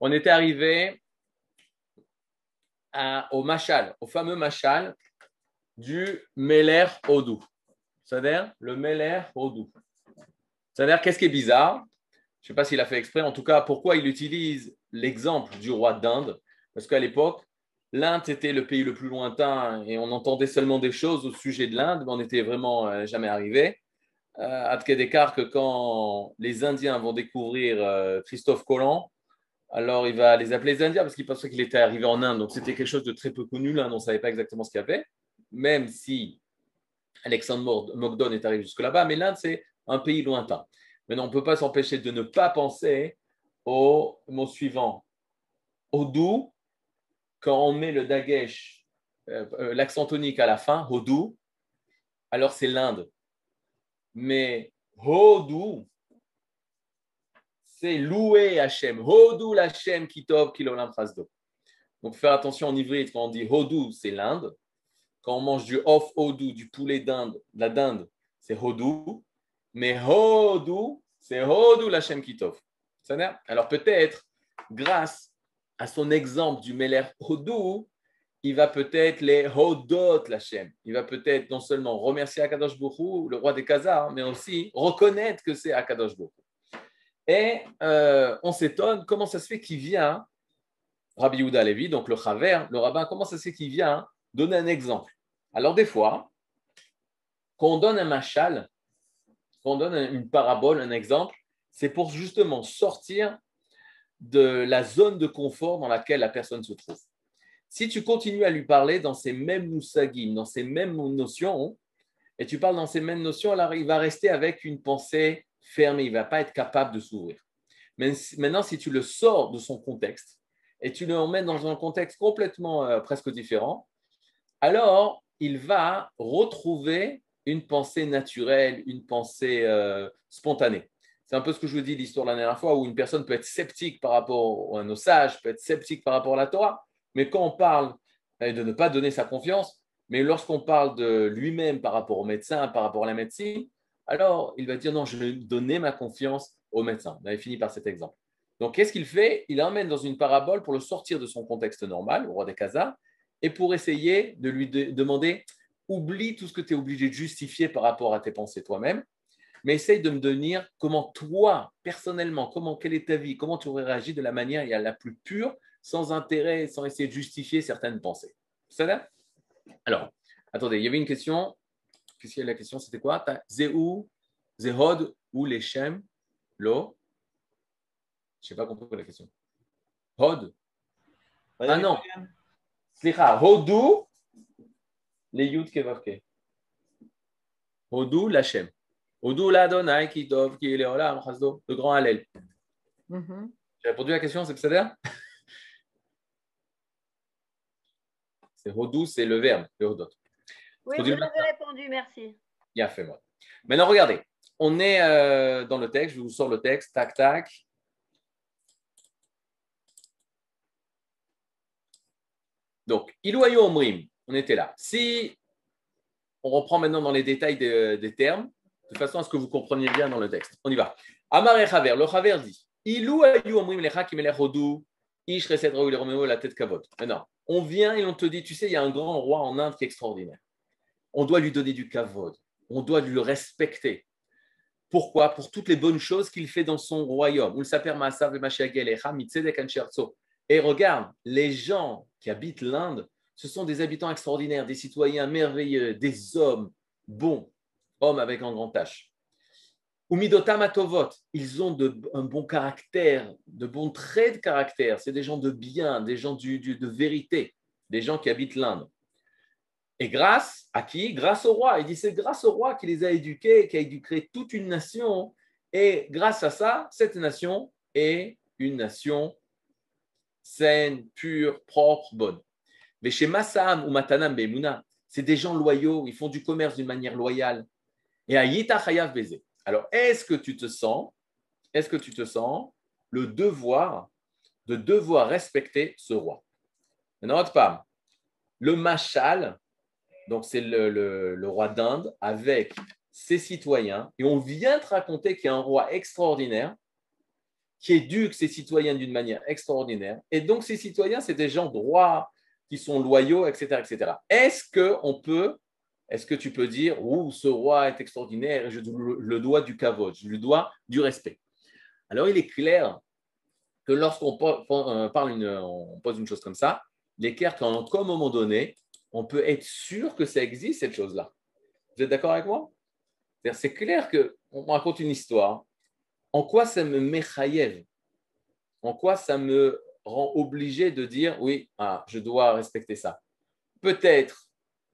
on était arrivé au machal, au fameux machal du Meler Odou. C'est-à-dire le Meler Odou. C'est-à-dire, qu'est-ce qui est bizarre? Je ne sais pas s'il a fait exprès. En tout cas, pourquoi il utilise l'exemple du roi d'Inde? Parce qu'à l'époque, l'Inde était le pays le plus lointain et on entendait seulement des choses au sujet de l'Inde, mais on n'était vraiment euh, jamais arrivé. Euh, à d'écart que quand les Indiens vont découvrir euh, Christophe Colomb, alors il va les appeler les Indiens parce qu'il pensait qu'il était arrivé en Inde. Donc c'était quelque chose de très peu connu. L'Inde, on ne savait pas exactement ce qu'il y avait, même si Alexandre Mogdon est arrivé jusque là-bas. Mais l'Inde, c'est un pays lointain. Maintenant, on ne peut pas s'empêcher de ne pas penser au mot suivant. Hodou, quand on met le dagesh, euh, euh, l'accent tonique à la fin, Hodou, alors c'est l'Inde. Mais Hodou, c'est louer Hachem. Hodou kitov. Donc faire attention en hybride, quand on dit Hodou, c'est l'Inde. Quand on mange du off Hodou, du poulet d'Inde, la dinde, c'est Hodou. Mais Hodou, c'est Hodou l'Hachem Kitov. Alors peut-être, grâce à son exemple du Meler Hodou, il va peut-être les Hodot l'Hachem. Il va peut-être non seulement remercier Akadosh Bokhu, le roi des Khazars, mais aussi reconnaître que c'est Akadosh Bokhu. Et euh, on s'étonne comment ça se fait qu'il vient, Rabbi Yehuda Levi, donc le Chaver, le rabbin, comment ça se fait qu'il vient donner un exemple Alors des fois, quand on donne un machal, on donne une parabole, un exemple, c'est pour justement sortir de la zone de confort dans laquelle la personne se trouve. Si tu continues à lui parler dans ces mêmes moussagim, dans ces mêmes notions, et tu parles dans ces mêmes notions, alors il va rester avec une pensée fermée, il ne va pas être capable de s'ouvrir. Maintenant, si tu le sors de son contexte et tu le emmènes dans un contexte complètement euh, presque différent, alors il va retrouver une pensée naturelle, une pensée euh, spontanée. C'est un peu ce que je vous dis l'histoire de la dernière fois, où une personne peut être sceptique par rapport à nos sages, peut être sceptique par rapport à la Torah, mais quand on parle euh, de ne pas donner sa confiance, mais lorsqu'on parle de lui-même par rapport au médecin, par rapport à la médecine, alors il va dire non, je vais donner ma confiance au médecin. On avait fini par cet exemple. Donc qu'est-ce qu'il fait? Il l'emmène dans une parabole pour le sortir de son contexte normal, au roi des Khazars, et pour essayer de lui demander oublie tout ce que tu es obligé de justifier par rapport à tes pensées toi-même, mais essaye de me donner comment toi, personnellement, comment, quelle est ta vie, comment tu aurais réagi de la manière la plus pure, sans intérêt, sans essayer de justifier certaines pensées. Ça va? Alors, attendez, il y avait une question. Qu'est-ce qu'il y a la question C'était quoi? Zéou, Zehod ou les Shem, Lo? Je n'ai pas compris la question. Hod Ah non. Slicha, Hodou les Yud Kevavke. Hodou l'Hachem. Hodou l'Adonai qui dov qui est Chazdo, le grand Hallel. Mm-hmm. J'ai répondu à la question, c'est que ça dire C'est Hodou, c'est le verbe, le Hodot. Oui, vous avez répondu, merci. Bien fait, moi. Maintenant, regardez, on est euh, dans le texte, je vous sors le texte, tac, tac. Donc, Ilouayo Omrim, on était là. Si on reprend maintenant dans les détails des, termes, de façon à ce que vous compreniez bien dans le texte. On y va. Amar et Chaver, le Chaver dit Ilou ayu omrim lecha hodou, ish reset la tête kavod. Maintenant, on vient et on te dit Tu sais, il y a un grand roi en Inde qui est extraordinaire. On doit lui donner du kavod. On doit le respecter. Pourquoi? Pour toutes les bonnes choses qu'il fait dans son royaume. Et regarde, les gens qui habitent l'Inde, ce sont des habitants extraordinaires, des citoyens merveilleux, des hommes bons, hommes avec un grand H. Ils ont un bon caractère, de bons traits de caractère. C'est des gens de bien, des gens de vérité, des gens qui habitent l'Inde. Et grâce à qui? Grâce au roi. Il dit c'est grâce au roi qui les a éduqués, qui a éduqué toute une nation. Et grâce à ça, cette nation est une nation saine, pure, propre, bonne. Mais chez Massam ou Matanam Bemouna, c'est des gens loyaux, ils font du commerce d'une manière loyale. Et à Yita Chayav Beze. Alors, est-ce que tu te sens, est-ce que tu te sens le devoir de devoir respecter ce roi? Maintenant, pas. Le Machal, donc c'est le, roi d'Inde, avec ses citoyens, et on vient te raconter qu'il y a un roi extraordinaire, qui éduque ses citoyens d'une manière extraordinaire. Et donc, ces citoyens, c'est des gens droits, qui sont loyaux, etc. etc. Est-ce qu'on peut, est-ce que tu peux dire, ou ce roi est extraordinaire et je le dois du kavod, je lui dois du respect? Alors, il est clair que lorsqu'on euh, parle on pose une chose comme ça, est clair qu'à un moment donné, on peut être sûr que ça existe, cette chose-là. Vous êtes d'accord avec moi? C'est clair qu'on raconte une histoire. En quoi ça me méchaïev En quoi ça me rend obligé de dire oui, ah, je dois respecter ça? Peut-être,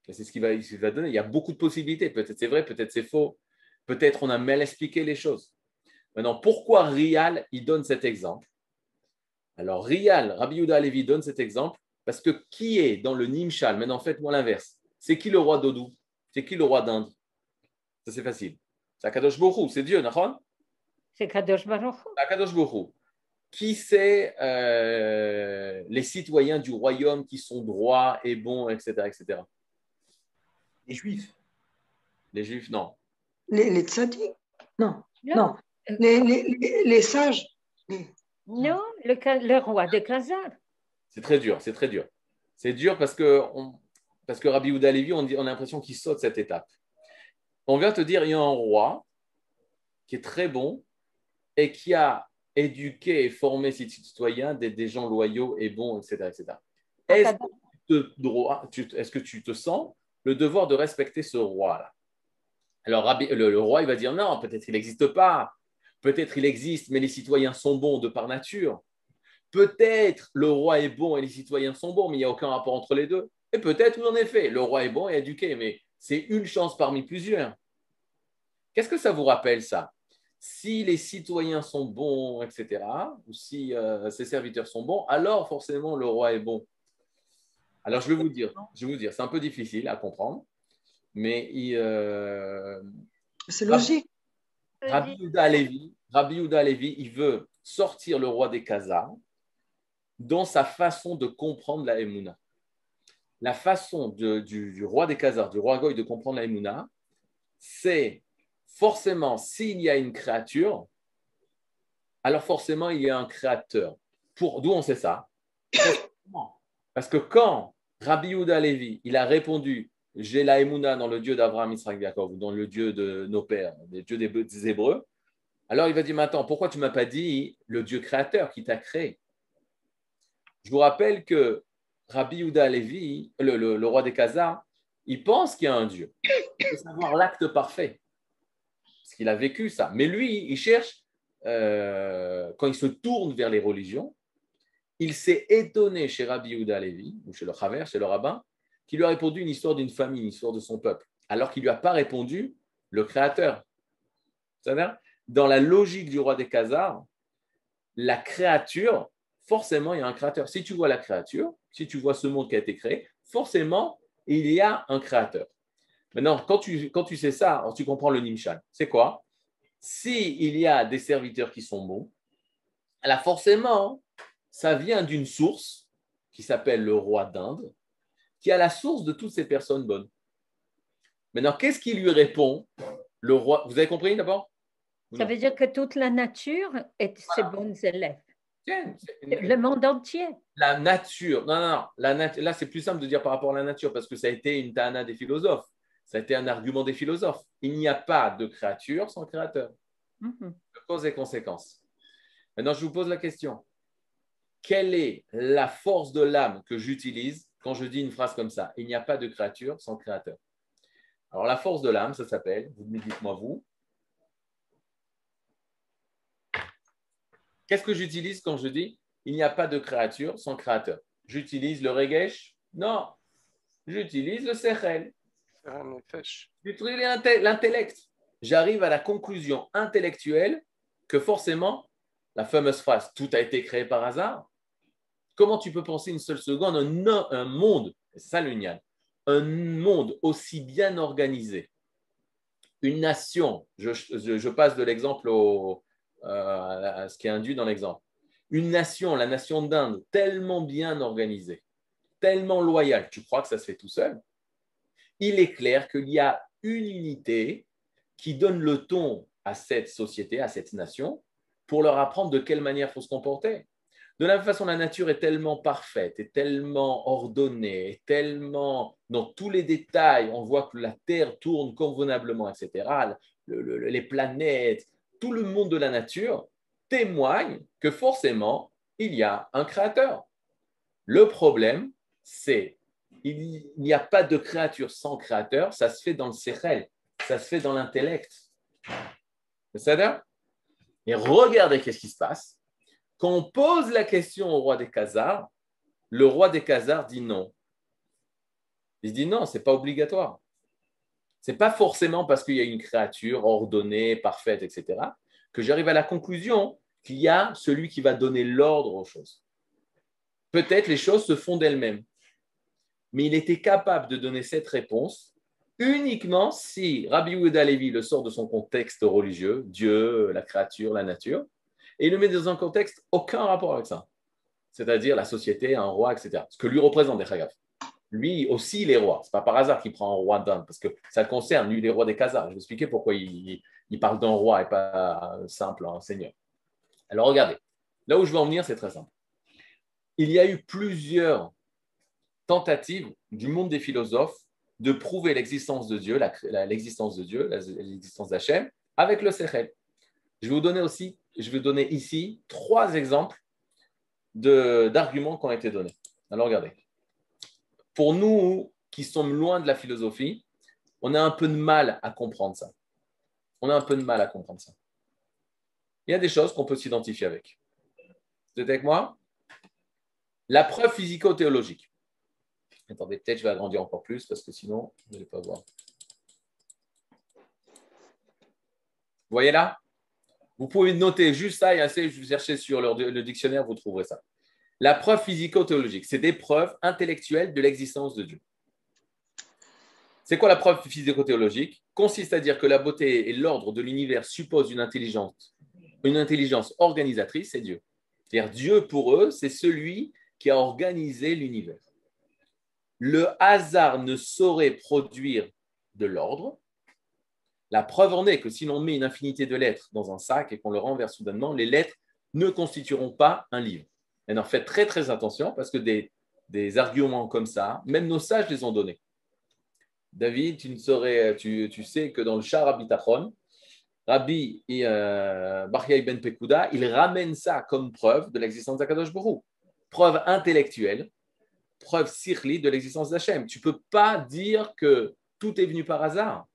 c'est ce qu'il va, va, donner, il y a beaucoup de possibilités. Peut-être c'est vrai, peut-être c'est faux. Peut-être on a mal expliqué les choses. Maintenant, pourquoi Rial, il donne cet exemple? Alors, Rial, Rabbi Yuda Alevi donne cet exemple parce que qui est dans le Nimshal? Maintenant, faites-moi l'inverse. C'est qui le roi d'Odou? C'est qui le roi d'Inde? Ça, c'est facile. C'est Akadosh Borou, c'est Dieu, non C'est Kadosh Baruch. Akadosh Borou. Qui c'est euh, les citoyens du royaume qui sont droits et bons, etc. etc. Les Juifs. Les Juifs, non. Les, les non. non. Les, les, les, sages? Non, le, roi de Khazar. C'est très dur, c'est très dur. C'est dur parce que, parce que Rabbi on, on a l'impression qu'il saute cette étape. On vient te dire, il y a un roi qui est très bon et qui a éduqué et formé ses citoyens des, des gens loyaux et bons, etc. etc. Est-ce que, est que, tu te sens le devoir de respecter ce roi-là? Alors, le, le, roi, il va dire non, peut-être il n'existe pas. Peut-être il existe, mais les citoyens sont bons de par nature. Peut-être le roi est bon et les citoyens sont bons, mais il n'y a aucun rapport entre les deux. Et peut-être, oui, en effet, le roi est bon et éduqué, mais c'est une chance parmi plusieurs. Qu'est-ce que ça vous rappelle, ça? Si les citoyens sont bons, etc., ou si euh, ses serviteurs sont bons, alors forcément le roi est bon. Alors, je vais vous dire, je vais vous dire, c'est un peu difficile à comprendre, mais euh, c'est logique. Rabbi Yuda Levi, il veut sortir le roi des Khazars dans sa façon de comprendre la Emouna. La façon du, roi des Khazars, du roi Goy de comprendre la Emouna, c'est forcément s'il y a une créature, alors forcément il y a un créateur. Pour, d'où on sait ça? Parce que quand Rabbi Yuda Levi, il a répondu j'ai la Emouna dans le Dieu d'Abraham, Israël, Jacob, dans le Dieu de nos pères, le Dieu des Hébreux, alors il va dire maintenant, pourquoi tu ne m'as pas dit le Dieu créateur qui t'a créé? Je vous rappelle que Rabbi Yuda Levi, le, roi des Khazars, il pense qu'il y a un Dieu. Il veut savoir l'acte parfait. Parce qu'il a vécu ça. Mais lui, il cherche, euh, quand il se tourne vers les religions, il s'est étonné chez Rabbi Yuda Levi, ou chez le chez le rabbin, qui lui a répondu une histoire d'une famille, une histoire de son peuple, alors qu'il ne lui a pas répondu le Créateur. Dans la logique du roi des Khazars, la créature, forcément, il y a un créateur. Si tu vois la créature, si tu vois ce monde qui a été créé, forcément, il y a un créateur. Maintenant, quand tu, quand tu sais ça, tu comprends le Nimshan. C'est quoi? S'il il y a des serviteurs qui sont bons, alors forcément, ça vient d'une source qui s'appelle le roi d'Inde, qui a la source de toutes ces personnes bonnes. Maintenant, qu'est-ce qui lui répond Le roi, vous avez compris d'abord? Ça veut dire que toute la nature est ses bons élèves. Le monde entier. La nature. Non, non, non. La Là, c'est plus simple de dire par rapport à la nature parce que ça a été une tana des philosophes. Ça a été un argument des philosophes. Il n'y a pas de créature sans créateur. Mm Cause et conséquence. Maintenant, je vous pose la question. Quelle est la force de l'âme que j'utilise quand je dis une phrase comme ça, il n'y a pas de créature sans créateur. Alors la force de l'âme, ça s'appelle, vous me dites-moi vous. Qu'est-ce que j'utilise quand je dis il n'y a pas de créature sans créateur? J'utilise le regesh? Non. J'utilise le sechel. J'utilise l'intellect. J'arrive à la conclusion intellectuelle que forcément, la fameuse phrase tout a été créé par hasard, Comment tu peux penser une seule seconde un, un monde, ça un monde aussi bien organisé, une nation, je, passe de l'exemple euh, à ce qui est induit dans l'exemple, une nation, la nation d'Inde, tellement bien organisée, tellement loyale, tu crois que ça se fait tout seul Il est clair qu'il y a une unité qui donne le ton à cette société, à cette nation, pour leur apprendre de quelle manière faut se comporter. De la même façon, la nature est tellement parfaite, est tellement ordonnée, est tellement dans tous les détails, on voit que la Terre tourne convenablement, etc. les planètes, tout le monde de la nature témoigne que forcément, il y a un créateur. Le problème, c'est il n'y a pas de créature sans créateur, ça se fait dans le sérel, ça se fait dans l'intellect. C'est ça Et regardez qu'est-ce qui se passe. Quand on pose la question au roi des Khazars, le roi des Khazars dit non. Il dit non, ce n'est pas obligatoire. Ce n'est pas forcément parce qu'il y a une créature ordonnée, parfaite, etc., que j'arrive à la conclusion qu'il y a celui qui va donner l'ordre aux choses. Peut-être les choses se font d'elles-mêmes. Mais il était capable de donner cette réponse uniquement si Rabbi Yehuda Levi le sort de son contexte religieux, Dieu, la créature, la nature, et il le met dans un contexte aucun rapport avec ça. C'est-à-dire la société, un roi, etc. Ce que lui représente des. Lui aussi, il est roi. Ce n'est pas par hasard qu'il prend un roi d'un, parce que ça concerne, lui, les rois des Khazars. Je vais expliquer pourquoi il, parle d'un roi et pas simple un seigneur. Alors regardez, là où je veux en venir, c'est très simple. Il y a eu plusieurs tentatives du monde des philosophes de prouver l'existence de Dieu, l'existence de Dieu, l'existence d'Hachem, avec le Sechel. Je vais vous donner aussi, je vais donner ici trois exemples d'arguments qui ont été donnés. Alors regardez. Pour nous qui sommes loin de la philosophie, on a un peu de mal à comprendre ça. On a un peu de mal à comprendre ça. Il y a des choses qu'on peut s'identifier avec. Vous êtes avec moi? La preuve physico-théologique. Attendez, peut-être je vais agrandir encore plus parce que sinon, vous n'allez pas voir. Vous voyez là? Vous pouvez noter juste ça et assez, vous chercher sur le, dictionnaire, vous trouverez ça. La preuve physico-théologique, c'est des preuves intellectuelles de l'existence de Dieu. C'est quoi la preuve physico-théologique? Consiste à dire que la beauté et l'ordre de l'univers supposent une intelligence, une intelligence organisatrice, c'est Dieu. C'est-à-dire Dieu pour eux, c'est celui qui a organisé l'univers le hasard ne saurait produire de l'ordre. La preuve en est que si l'on met une infinité de lettres dans un sac et qu'on le renverse soudainement, les lettres ne constitueront pas un livre. Et en fait très très attention parce que des, arguments comme ça, même nos sages les ont donnés. David, tu, ne tu, sais que dans le Shah Rabbi Tachon, Rabbi euh, Ben Pekuda, il ramène ça comme preuve de l'existence d'Akadosh Baruch. Preuve intellectuelle preuve sirli de l'existence d'Hachem. Tu ne peux pas dire que tout est venu par hasard.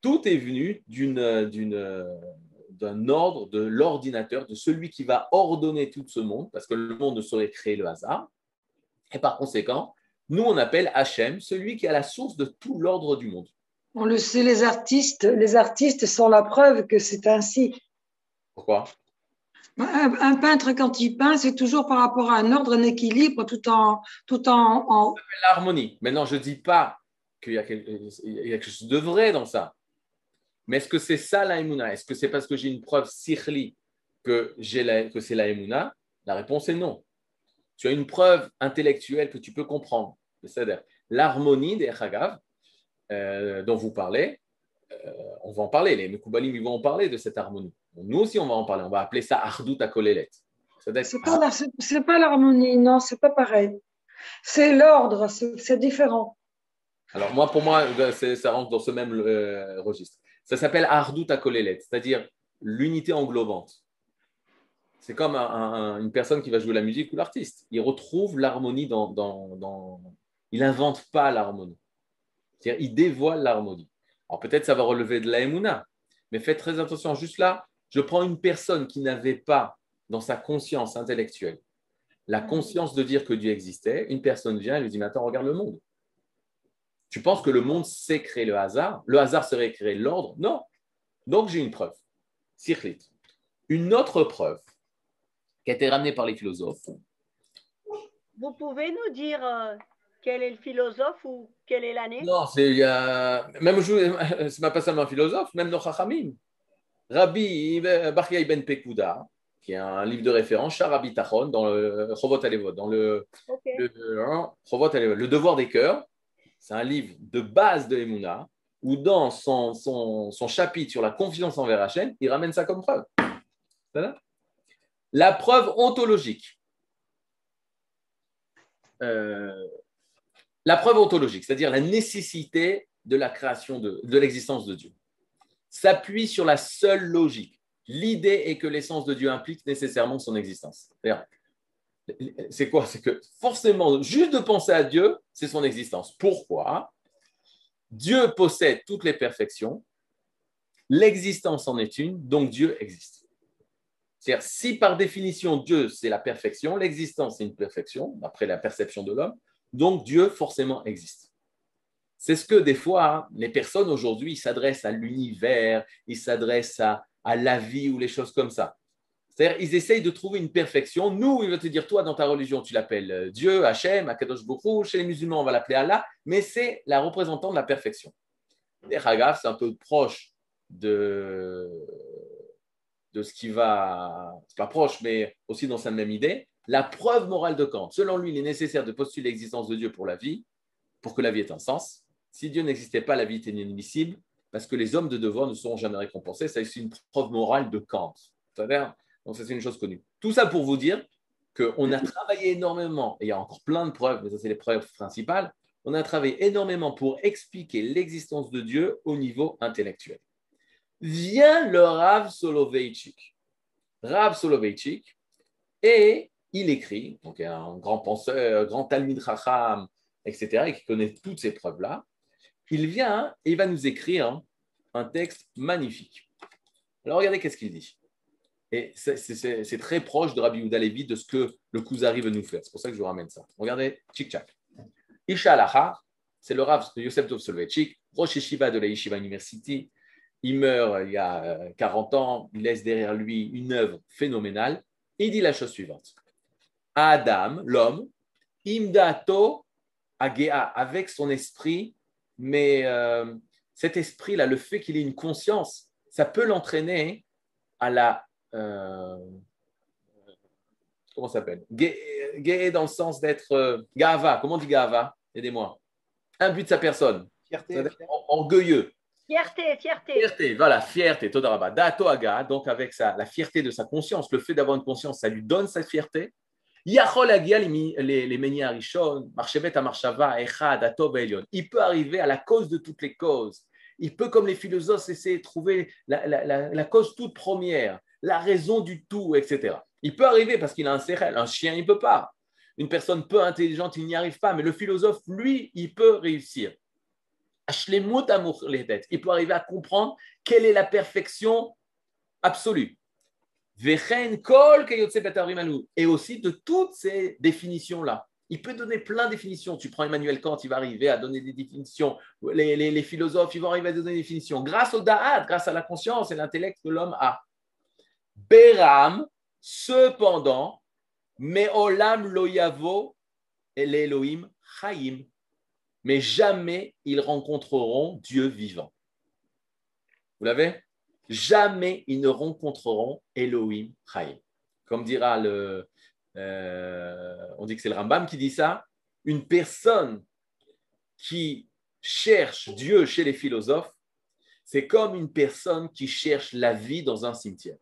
Tout est venu d'un ordre, de l'ordinateur, de celui qui va ordonner tout ce monde, parce que le monde ne saurait créer le hasard. Et par conséquent, nous, on appelle Hachem celui qui a la source de tout l'ordre du monde. On le sait, les artistes, les artistes sont la preuve que c'est ainsi. Pourquoi? Un, peintre, quand il peint, c'est toujours par rapport à un ordre, un équilibre, tout en. Tout en, L'harmonie. Maintenant, je ne dis pas qu'il y, a quelque chose de vrai dans ça. Mais est-ce que c'est ça la Est-ce que c'est parce que j'ai une preuve sirli que, que c'est la La réponse est non. Tu as une preuve intellectuelle que tu peux comprendre. C'est-à-dire l'harmonie des Chagav euh, dont vous parlez, euh, on va en parler. Les Mekoubalim, ils vont en parler de cette harmonie. Nous aussi, on va en parler. On va appeler ça Ardout à Kolelet. C'est pas, pas l'harmonie, non, c'est pas pareil. C'est l'ordre, c'est différent. Alors, moi, pour moi, ça rentre dans ce même euh, registre. Ça s'appelle Ardout à Kolelet, c'est-à-dire l'unité englobante. C'est comme une personne qui va jouer la musique ou l'artiste. Il retrouve l'harmonie dans, Il n'invente pas l'harmonie. C'est-à-dire, il dévoile l'harmonie. Alors, peut-être ça va relever de la mais faites très attention. Juste là, je prends une personne qui n'avait pas dans sa conscience intellectuelle la conscience de dire que Dieu existait. Une personne vient et lui dit Mais attends, regarde le monde. Tu penses que le monde sait créer le hasard? Le hasard serait créer l'ordre? Non. Donc j'ai une preuve. Sirlit. Une autre preuve qui a été ramenée par les philosophes. Vous pouvez nous dire euh, quel est le philosophe ou quelle est l'année? Non, c'est même je, c'est pas seulement un philosophe, même nos chachamim. Rabbi Bachya ibn Pekuda, qui est un livre de référence, Sharabi Tachon, dans le Chovot Alevot, dans le, hein, le, devoir des cœurs. C'est un livre de base de Emouna, où dans son, son, chapitre sur la confiance envers Hachem, il ramène ça comme preuve. La preuve ontologique. Euh, la preuve ontologique, c'est-à-dire la nécessité de la création de, de l'existence de Dieu, s'appuie sur la seule logique. L'idée est que l'essence de Dieu implique nécessairement son existence. C'est quoi? C'est que forcément, juste de penser à Dieu, c'est son existence. Pourquoi? Dieu possède toutes les perfections, l'existence en est une, donc Dieu existe. C'est-à-dire, si par définition Dieu c'est la perfection, l'existence c'est une perfection, d'après la perception de l'homme, donc Dieu forcément existe. C'est ce que des fois, les personnes aujourd'hui s'adressent à l'univers, ils s'adressent à, à la vie ou les choses comme ça. C'est-à-dire, ils essayent de trouver une perfection. Nous, il va te dire, toi, dans ta religion, tu l'appelles euh, Dieu, Hachem, Akadosh Bokhu. Chez les musulmans, on va l'appeler Allah, mais c'est la représentante de la perfection. Les Hagaf, c'est un peu proche de, de ce qui va. C'est pas proche, mais aussi dans sa même idée. La preuve morale de Kant. Selon lui, il est nécessaire de postuler l'existence de Dieu pour la vie, pour que la vie ait un sens. Si Dieu n'existait pas, la vie était inadmissible, parce que les hommes de devoir ne seront jamais récompensés. C'est une preuve morale de Kant. C'est-à-dire, donc, c'est une chose connue. Tout ça pour vous dire qu'on a travaillé énormément, et il y a encore plein de preuves, mais ça, c'est les preuves principales. On a travaillé énormément pour expliquer l'existence de Dieu au niveau intellectuel. Vient le Rav Soloveitchik. Rav Soloveitchik, et il écrit, donc un grand penseur, grand Talmud Racham, etc., et qui connaît toutes ces preuves-là. Il vient et il va nous écrire un texte magnifique. Alors regardez qu'est-ce qu'il dit. Et c'est très proche de Rabbi Yehuda de ce que le Kuzari veut nous faire. C'est pour ça que je vous ramène ça. Regardez, tchik-tchak. Isha c'est le Rav de Yosef Tov Soloveitchik, Rosh Yeshiva de la Yeshiva University. Il meurt il y a 40 euh, ans, il laisse derrière lui une œuvre phénoménale. il dit la chose suivante. Adam, l'homme, imdato agea, avec son esprit, mais euh, cet esprit-là, le fait qu'il ait une conscience, ça peut l'entraîner à la euh, comment ça s'appelle? Gay, dans le sens d'être euh, gava. Comment on dit gava? Aidez-moi. Un but de sa personne. Fierté. Orgueilleux. Fierté, fierté. Fierté, voilà, fierté, Todaraba. Dato aga, donc avec sa, la fierté de sa conscience, le fait d'avoir une conscience, ça lui donne sa fierté. Yachol agia les arishon, marchevet marshava, echad, atov elion. Il peut arriver à la cause de toutes les causes. Il peut, comme les philosophes, essayer de trouver la, la, la cause toute première la raison du tout, etc. Il peut arriver parce qu'il a un sérel, un chien, il ne peut pas. Une personne peu intelligente, il n'y arrive pas, mais le philosophe, lui, il peut réussir. Il peut arriver à comprendre quelle est la perfection absolue. Et aussi de toutes ces définitions-là. Il peut donner plein de définitions. Tu prends Emmanuel Kant, il va arriver à donner des définitions. Les, les philosophes, ils vont arriver à donner des définitions. Grâce au da'at, grâce à la conscience et l'intellect que l'homme a. Beram, cependant, Meolam loyavo et l'Elohim Chaim. Mais jamais ils rencontreront Dieu vivant. Vous l'avez? Jamais ils ne rencontreront Elohim Chaim. Comme dira le. Euh, on dit que c'est le Rambam qui dit ça. Une personne qui cherche Dieu chez les philosophes, c'est comme une personne qui cherche la vie dans un cimetière.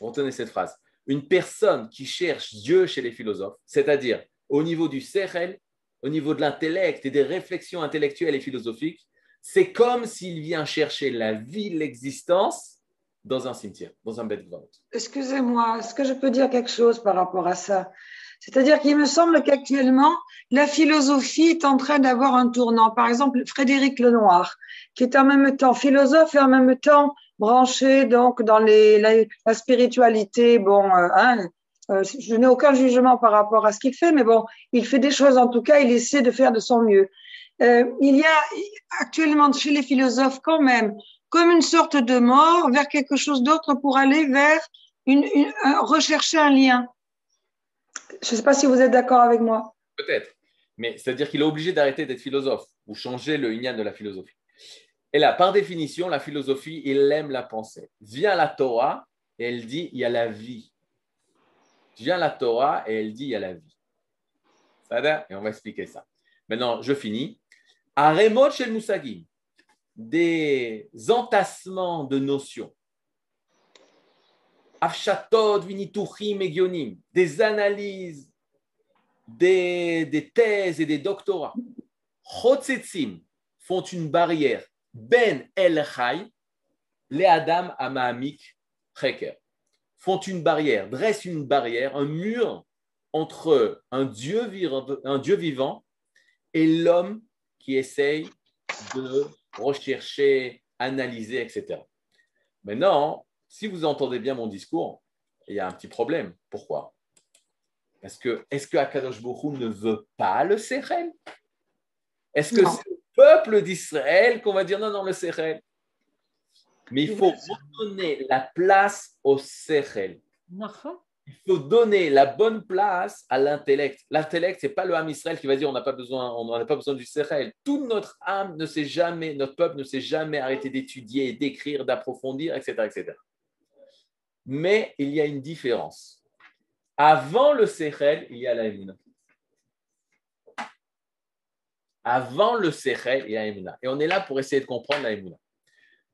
Retenez cette phrase. Une personne qui cherche Dieu chez les philosophes, c'est-à-dire au niveau du sechel, au niveau de l'intellect et des réflexions intellectuelles et philosophiques, c'est comme s'il vient chercher la vie, l'existence dans un cimetière, dans un bed Excusez-moi, est-ce que je peux dire quelque chose par rapport à ça? C'est-à-dire qu'il me semble qu'actuellement, la philosophie est en train d'avoir un tournant. Par exemple, Frédéric Lenoir, qui est en même temps philosophe et en même temps branché donc dans la, spiritualité. Bon, euh, hein, euh, je n'ai aucun jugement par rapport à ce qu'il fait, mais bon, il fait des choses en tout cas, il essaie de faire de son mieux. Euh, il y a actuellement chez les philosophes quand même comme une sorte de mort vers quelque chose d'autre pour aller vers une, rechercher un lien. Je ne sais pas si vous êtes d'accord avec moi. Peut-être, mais c'est-à-dire qu'il est obligé d'arrêter d'être philosophe ou changer le yin de la philosophie. Et là, par définition, la philosophie, il aime la pensée. Vient la Torah et elle dit il y a la vie. Vient la Torah et elle dit il y a la vie. Ça Et on va expliquer ça. Maintenant, je finis. Aremot shel Musagim, des entassements de notions. Afshatod, et des analyses, des, des, thèses et des doctorats. Chotzetzim font une barrière. Ben El Chai, les Adam Amaamik Cheker, font une barrière, dressent une barrière, un mur entre un Dieu, un Dieu vivant et l'homme qui essaye de rechercher, analyser, etc. Maintenant, si vous entendez bien mon discours, il y a un petit problème. Pourquoi? Parce que est-ce que Akadosh Baruch ne veut pas le Sechel? Est-ce que c'est peuple d'Israël qu'on va dire non, non, le Sechel Mais il faut redonner la place au Sechel. Il faut donner la bonne place à l'intellect. L'intellect, ce n'est pas le âme Israël qui va dire on n'a pas besoin, on n'a pas besoin du Sechel. Toute notre âme ne s'est jamais, notre peuple ne s'est jamais arrêté d'étudier, d'écrire, d'approfondir, etc., etc. Mais il y a une différence. Avant le Sechel, il y a la Avant le y a la Et on est là pour essayer de comprendre la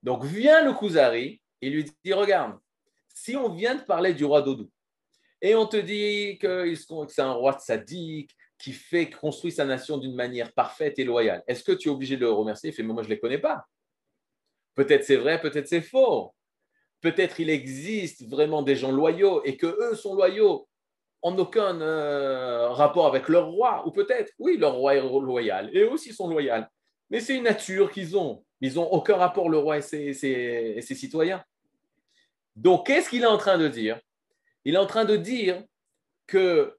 Donc vient le Kuzari et lui dit Regarde, si on vient de parler du roi Dodou, et on te dit que c'est un roi sadique, qui fait construit sa nation d'une manière parfaite et loyale, est-ce que tu es obligé de le remercier? Il fait Mais moi, je ne les connais pas. Peut-être c'est vrai, peut-être c'est faux. Peut-être il existe vraiment des gens loyaux et que eux sont loyaux en aucun euh, rapport avec leur roi, ou peut-être, oui, leur roi est loyal, et eux aussi sont loyaux. Mais c'est une nature qu'ils ont. Ils n'ont aucun rapport, le roi et ses, ses citoyens. Donc, qu'est-ce qu'il est en train de dire? Il est en train de dire que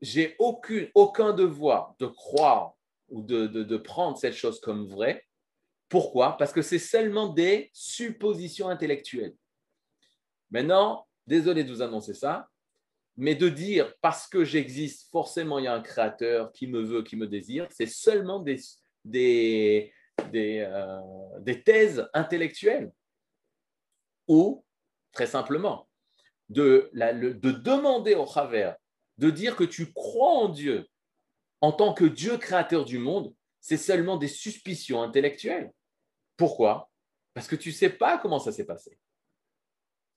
j'ai aucun devoir de croire ou de, de prendre cette chose comme vraie, pourquoi? Parce que c'est seulement des suppositions intellectuelles. Maintenant, désolé de vous annoncer ça, mais de dire parce que j'existe, forcément il y a un créateur qui me veut, qui me désire, c'est seulement des, euh, thèses intellectuelles. Ou, très simplement, de, de demander au travers, de dire que tu crois en Dieu en tant que Dieu créateur du monde, c'est seulement des suspicions intellectuelles. Pourquoi? Parce que tu ne sais pas comment ça s'est passé.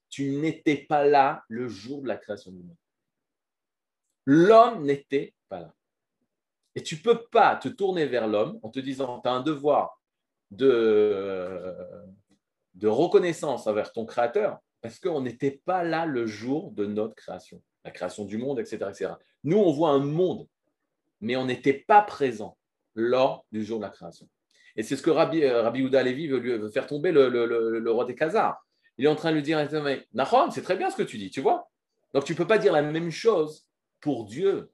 Tu n'étais pas là le jour de la création du monde. L'homme n'était pas là. Et tu ne peux pas te tourner vers l'homme en te disant, tu as un devoir de, reconnaissance envers ton créateur, parce qu'on n'était pas là le jour de notre création, la création du monde, etc. Nous, on voit un monde, mais on n'était pas présent lors du jour de la création. Et c'est ce que Rabbi, euh, Rabbi Ouda Levi veut, faire tomber le, roi des Khazars. Il est en train de lui dire Nahon, c'est très bien ce que tu dis, tu vois. Donc tu ne peux pas dire la même chose pour Dieu.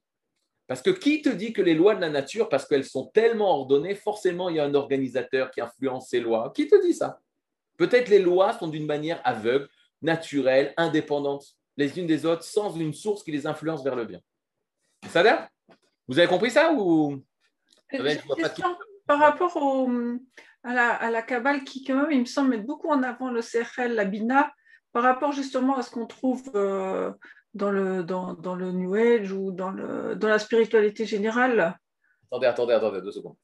Parce que qui te dit que les lois de la nature, parce qu'elles sont tellement ordonnées, forcément il y a un organisateur qui influence ces lois Qui te dit ça? Peut-être les lois sont d'une manière aveugle, naturelle, indépendante, les unes des autres, sans une source qui les influence vers le bien. Ça va? Vous avez compris ça ou par rapport au, à, la, à la Kabbale qui, quand même, il me semble, met beaucoup en avant le Sechel, la Bina, par rapport justement à ce qu'on trouve euh, dans, le, dans, dans, le New Age ou dans, le, dans la spiritualité générale? Attendez, attendez, attendez, deux secondes.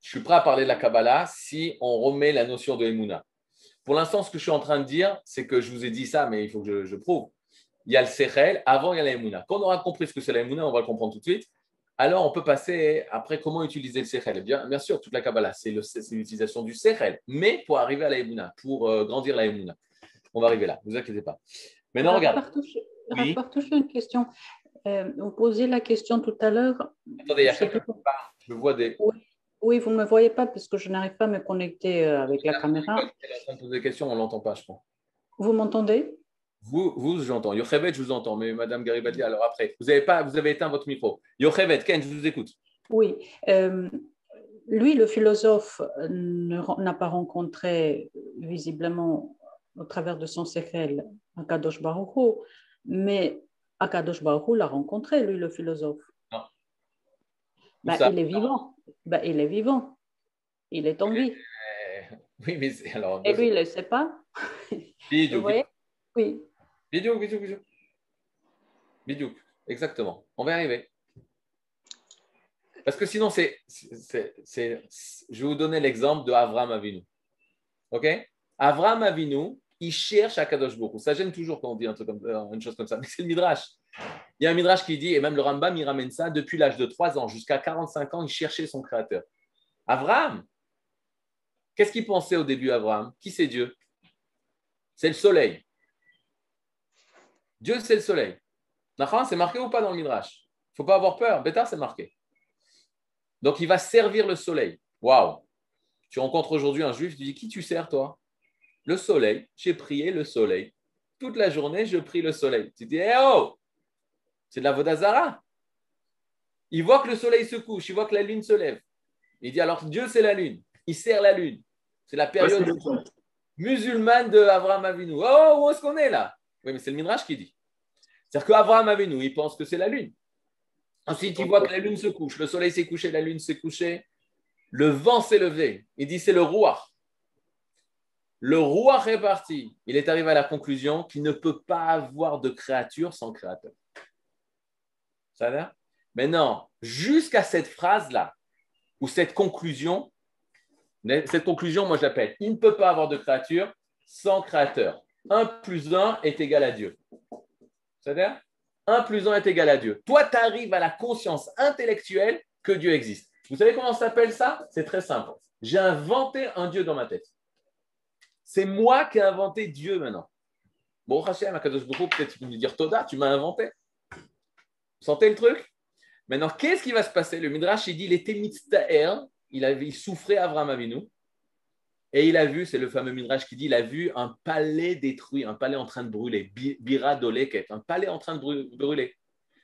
Je suis prêt à parler de la Kabbalah si on remet la notion de Emouna. Pour l'instant, ce que je suis en train de dire, c'est que je vous ai dit ça, mais il faut que je, je prouve. Il y a le Sechel, avant il y a la Emouna. Quand on aura compris ce que c'est la Emouna, on va le comprendre tout de suite alors on peut passer après comment utiliser le Sechel. Bien, bien sûr, toute la Kabbalah, c'est l'utilisation du Sechel, mais pour arriver à la pour euh, grandir la On va arriver là, ne vous inquiétez pas. Maintenant, regarde. Oui. une question. Euh, vous posez la question tout à l'heure. Attendez, il y a quelqu'un Je vois des. Oui. vous ne me voyez pas parce que je n'arrive pas à me connecter euh, avec la caméra. Elle est en train de poser des questions, on ne l'entend pas, je crois. Vous m'entendez? Vous, vous j'entends. Yochevet, je vous entends, mais Madame Garibaldi, alors après, vous avez, pas, vous avez éteint votre micro. Yochevet, Ken, je vous écoute. Oui. Euh, lui, le philosophe, n'a pas rencontré visiblement au travers de son secret Akadosh Baruch mais Akadosh Baruch l'a rencontré, lui, le philosophe. Non. Bah, il est vivant. Bah, il est vivant. Il est en vie. Oui, mais alors. Et lui, il ne le sait pas. Vous voyez? Oui. Vidéo, vidéo, vidéo. Vidéo, exactement. On va y arriver. Parce que sinon, c'est, je vais vous donner l'exemple de Avram Avinu. OK? Avram Avinu, il cherche à Kadosh Baruch Ça gêne toujours quand on dit euh, une chose comme ça, mais c'est le Midrash. Il y a un Midrash qui dit, et même le Rambam, il ramène ça, depuis l'âge de 3 ans jusqu'à 45 ans, il cherchait son créateur. Abraham, qu'est-ce qu'il pensait au début, Abraham Qui c'est Dieu? C'est le soleil. Dieu, c'est le soleil. C'est marqué ou pas dans le Midrash? Il ne faut pas avoir peur. Bétar, c'est marqué. Donc, il va servir le soleil. Waouh Tu rencontres aujourd'hui un juif, tu dis Qui tu sers, toi? Le soleil. J'ai prié le soleil. Toute la journée, je prie le soleil. Tu dis Eh oh C'est de la Vodazara. Il voit que le soleil se couche, il voit que la lune se lève. Il dit Alors, Dieu, c'est la lune. Il sert la lune. C'est la période musulmane de Avraham Avinu. Oh, où est-ce qu'on est là? Oui, mais c'est le Midrash qui dit. C'est-à-dire qu'Abraham Avinu, il pense que c'est la lune. Ensuite, il voit que la lune se couche, le soleil s'est couché, la lune s'est couchée, le vent s'est levé. Il dit c'est le roi. Le roi est parti. Il est arrivé à la conclusion qu'il ne peut pas avoir de créature sans créateur. Ça va? Mais non, jusqu'à cette phrase-là, ou cette conclusion, cette conclusion, moi je l'appelle, il ne peut pas avoir de créature sans créateur. 1 plus 1 est égal à Dieu. C'est-à-dire 1 plus 1 est égal à Dieu. Toi, tu arrives à la conscience intellectuelle que Dieu existe. Vous savez comment ça s'appelle ça? C'est très simple. J'ai inventé un Dieu dans ma tête. C'est moi qui ai inventé Dieu maintenant. Bon, Hachem, peut-être tu peux me dire Toda, tu m'as inventé. Vous sentez le truc? Maintenant, qu'est-ce qui va se passer? Le Midrash, il dit il était mitztaer, il, avait, il souffrait Avram Avinu. Et il a vu, c'est le fameux Midrash qui dit, il a vu un palais détruit, un palais en train de brûler, Bira Doleket, un palais en train de brûler.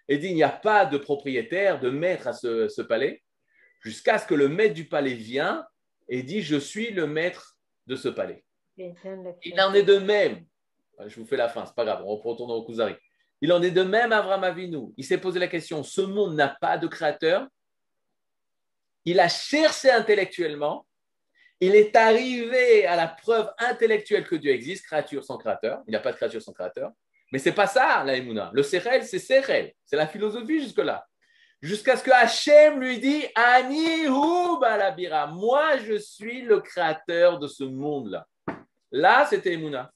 Et il dit, il n'y a pas de propriétaire, de maître à ce, palais, jusqu'à ce que le maître du palais vienne et dit, je suis le maître de ce palais. Il en est de même. Je vous fais la fin, c'est pas grave, on retourne au Kuzari. Il en est de même Avram Avinu. Il s'est posé la question, ce monde n'a pas de créateur. Il a cherché intellectuellement il est arrivé à la preuve intellectuelle que Dieu existe, créature sans créateur. Il n'y a pas de créature sans créateur. Mais ce n'est pas ça, la Le Sechel, c'est Sechel. C'est la philosophie jusque-là. Jusqu'à ce que Hachem lui dit Ani balabira. Moi, je suis le créateur de ce monde-là. Là, c'était Emouna.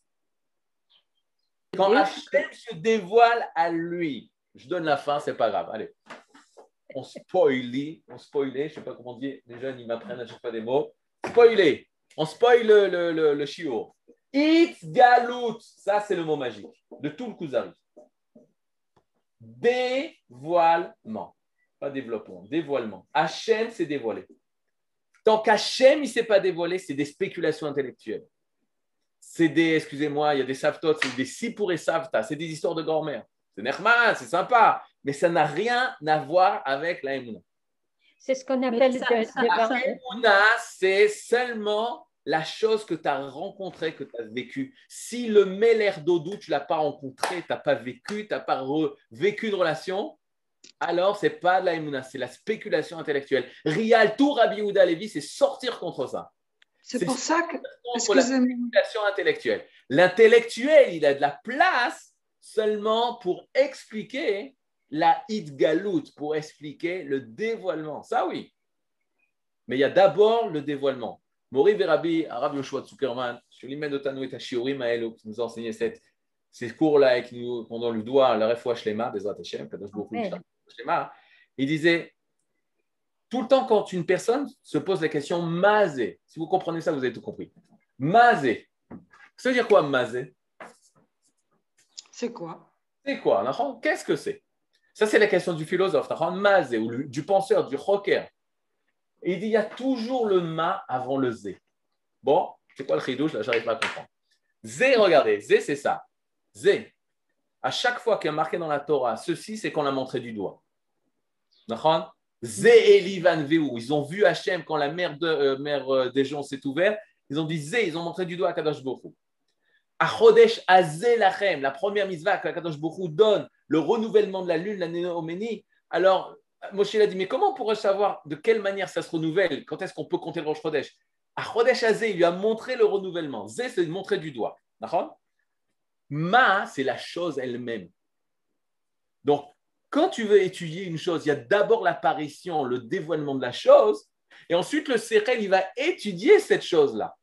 Quand Hachem se dévoile à lui, je donne la fin, c'est pas grave. Allez. On spoilie, on spoilait, je ne sais pas comment dire, les jeunes, ils m'apprennent à chaque fois des mots. Spoiler. On spoil le, le, le, le shiur. galut. Ça, c'est le mot magique de tout le Kuzari. Dévoilement. Pas développement, dévoilement. Hachem s'est dévoilé. Tant qu'Hachem ne s'est pas dévoilé, c'est des spéculations intellectuelles. C'est des, excusez-moi, il y a des savtot, c'est des sipur et savta, c'est des histoires de grand-mère. C'est normal, c'est sympa, mais ça n'a rien à voir avec la c'est ce qu'on appelle ça, c'est seulement la chose que tu as rencontrée, que tu as vécue. Si le Meller Dodou, tu ne l'as pas rencontré, tu n'as pas vécu, tu n'as pas vécu une relation, alors c'est pas de la c'est la spéculation intellectuelle. Rial, tout Rabbi Houda Levi, c'est sortir contre ça. C'est pour ça que. La spéculation intellectuelle. L'intellectuel, il a de la place seulement pour expliquer la Galout pour expliquer le dévoilement. Ça, oui. Mais il y a d'abord le dévoilement. Mori Verabi, Arabe Yoshua Zuckerman, Shulimen Otanu et Ashiori Maelo, qui nous a enseigné cette, ces cours-là et qui nous, pendant le doigt, la refouach Shlema, des Hashem, il disait tout le temps quand une personne se pose la question mazé, si vous comprenez ça, vous avez tout compris. Mazé. Ça veut dire quoi mazé C'est quoi? C'est quoi Qu'est-ce que c'est? Ça, c'est la question du philosophe, ou du penseur, du rocker. il dit il y a toujours le ma avant le zé. Bon, c'est quoi le chidouche Là, j'arrive pas à comprendre. Zé, regardez, zé, c'est ça. Zé. À chaque fois qu'il y a marqué dans la Torah, ceci, c'est qu'on l'a montré du doigt. Livan Ils ont vu Hachem quand la mer, de, euh, mer euh, des gens s'est ouverte. Ils ont dit Zé, ils ont montré du doigt à Kadosh Bokhu. Chodesh Azé Lachem, la première mitzvah que Kadosh Bokhu donne le renouvellement de la lune, la néoménie. Alors, Moshe a dit, mais comment on pourrait savoir de quelle manière ça se renouvelle? Quand est-ce qu'on peut compter le Rosh Chodesh? À Chodesh Azé, il lui a montré le renouvellement. Zé, c'est montrer du doigt. Ma, c'est la chose elle-même. Donc, quand tu veux étudier une chose, il y a d'abord l'apparition, le dévoilement de la chose, et ensuite le Sechel, il va étudier cette chose-là.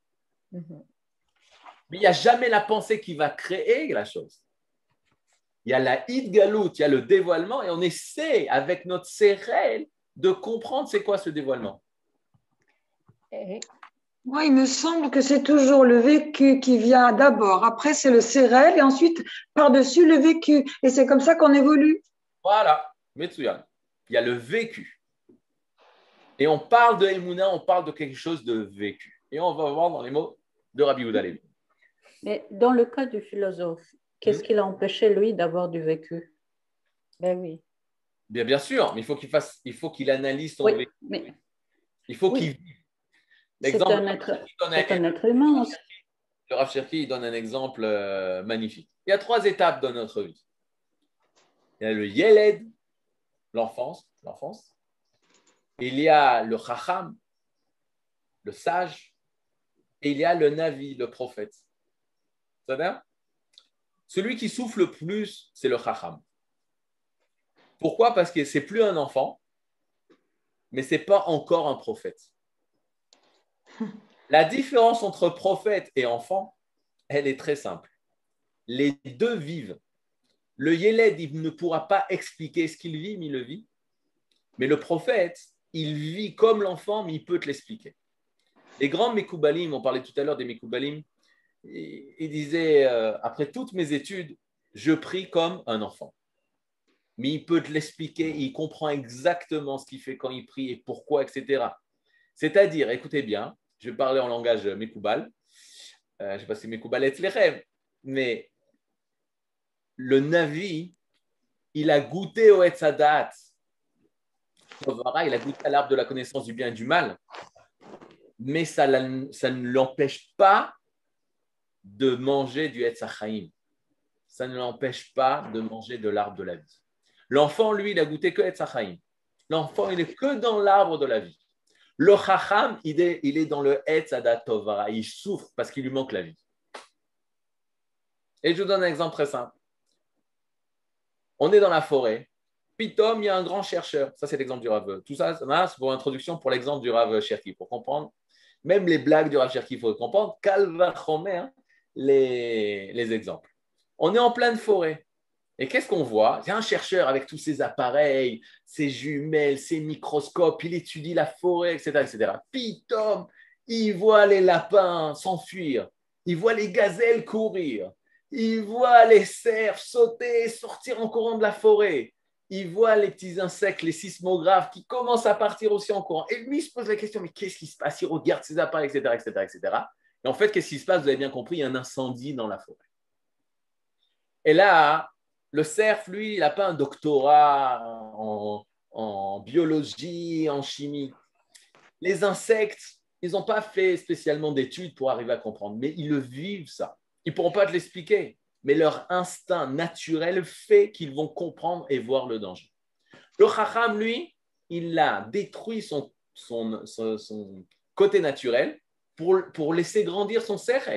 Mhm. Mais il n'y a jamais la pensée qui va créer la chose. Il y a la galout, il y a le dévoilement, et on essaie avec notre cérèle de comprendre c'est quoi ce dévoilement. Moi, il me semble que c'est toujours le vécu qui vient d'abord. Après, c'est le cérèle et ensuite, par-dessus, le vécu. Et c'est comme ça qu'on évolue. Voilà, Metsuyan. Il y a le vécu. Et on parle de Emouna, on parle de quelque chose de vécu. Et on va voir dans les mots de Rabbi Oudalevi. Mais dans le cas du philosophe, qu'est-ce hmm? qui l'a empêché, lui, d'avoir du vécu? Ben oui. Bien, bien sûr, mais il faut qu'il fasse, il faut qu'il analyse son vécu. Il faut qu'il vive. C'est un, être, un être humain aussi. Le Rav Cherki donne un exemple euh, magnifique. Il y a trois étapes dans notre vie. Il y a le Yeled, l'enfance, l'enfance. Il y a le Chacham, le sage. Et il y a le Navi, le prophète. Ça Celui qui souffle le plus, c'est le Chacham. Pourquoi? Parce que c'est plus un enfant, mais c'est pas encore un prophète. La différence entre prophète et enfant, elle est très simple. Les deux vivent. Le Yéled, il ne pourra pas expliquer ce qu'il vit, mais il le vit. Mais le prophète, il vit comme l'enfant, mais il peut te l'expliquer. Les grands Mekoubalim, on parlait tout à l'heure des Mekoubalim, il disait, euh, après toutes mes études, je prie comme un enfant. Mais il peut te l'expliquer, il comprend exactement ce qu'il fait quand il prie et pourquoi, etc. C'est-à-dire, écoutez bien, je vais parler en langage Mekoubal. Euh, je ne sais pas si Mekoubal est les rêves, mais le Navi, il a goûté au Etzadat. Il a goûté à l'arbre de la connaissance du bien et du mal, mais ça, ne l'empêche pas de manger du Etzachaim. Ça ne l'empêche pas de manger de l'arbre de la vie. L'enfant, lui, il a goûté que Etzachaim. L'enfant, il est que dans l'arbre de la vie. Le chacham, il est, dans le Etz Tovara. Il souffre parce qu'il lui manque la vie. Et je vous donne un exemple très simple. On est dans la forêt. Pitom, il y a un grand chercheur. Ça, c'est l'exemple du Rav. Tout ça, c'est pour introduction pour l'exemple du Rav Cherki. Pour comprendre, même les blagues du Rav Cherki, il faut comprendre. Calva hein, les, les exemples. On est en pleine forêt. Et qu'est-ce qu'on voit? C'est un chercheur avec tous ses appareils, ses jumelles, ses microscopes, il étudie la forêt, etc. etc. Puis Tom, il voit les lapins s'enfuir, il voit les gazelles courir, il voit les cerfs sauter, sortir en courant de la forêt, il voit les petits insectes, les sismographes qui commencent à partir aussi en courant. Et lui, il se pose la question, mais qu'est-ce qui se passe? Il regarde ses appareils, etc., etc., etc. Et en fait, qu'est-ce qui se passe? Vous avez bien compris, il y a un incendie dans la forêt. Et là, le cerf, lui, il n'a pas un doctorat en, biologie, en chimie. Les insectes, ils n'ont pas fait spécialement d'études pour arriver à comprendre, mais ils le vivent, ça. Ils ne pourront pas te l'expliquer, mais leur instinct naturel fait qu'ils vont comprendre et voir le danger. Le chacham, lui, il a détruit son, côté naturel pour, pour laisser grandir son cerf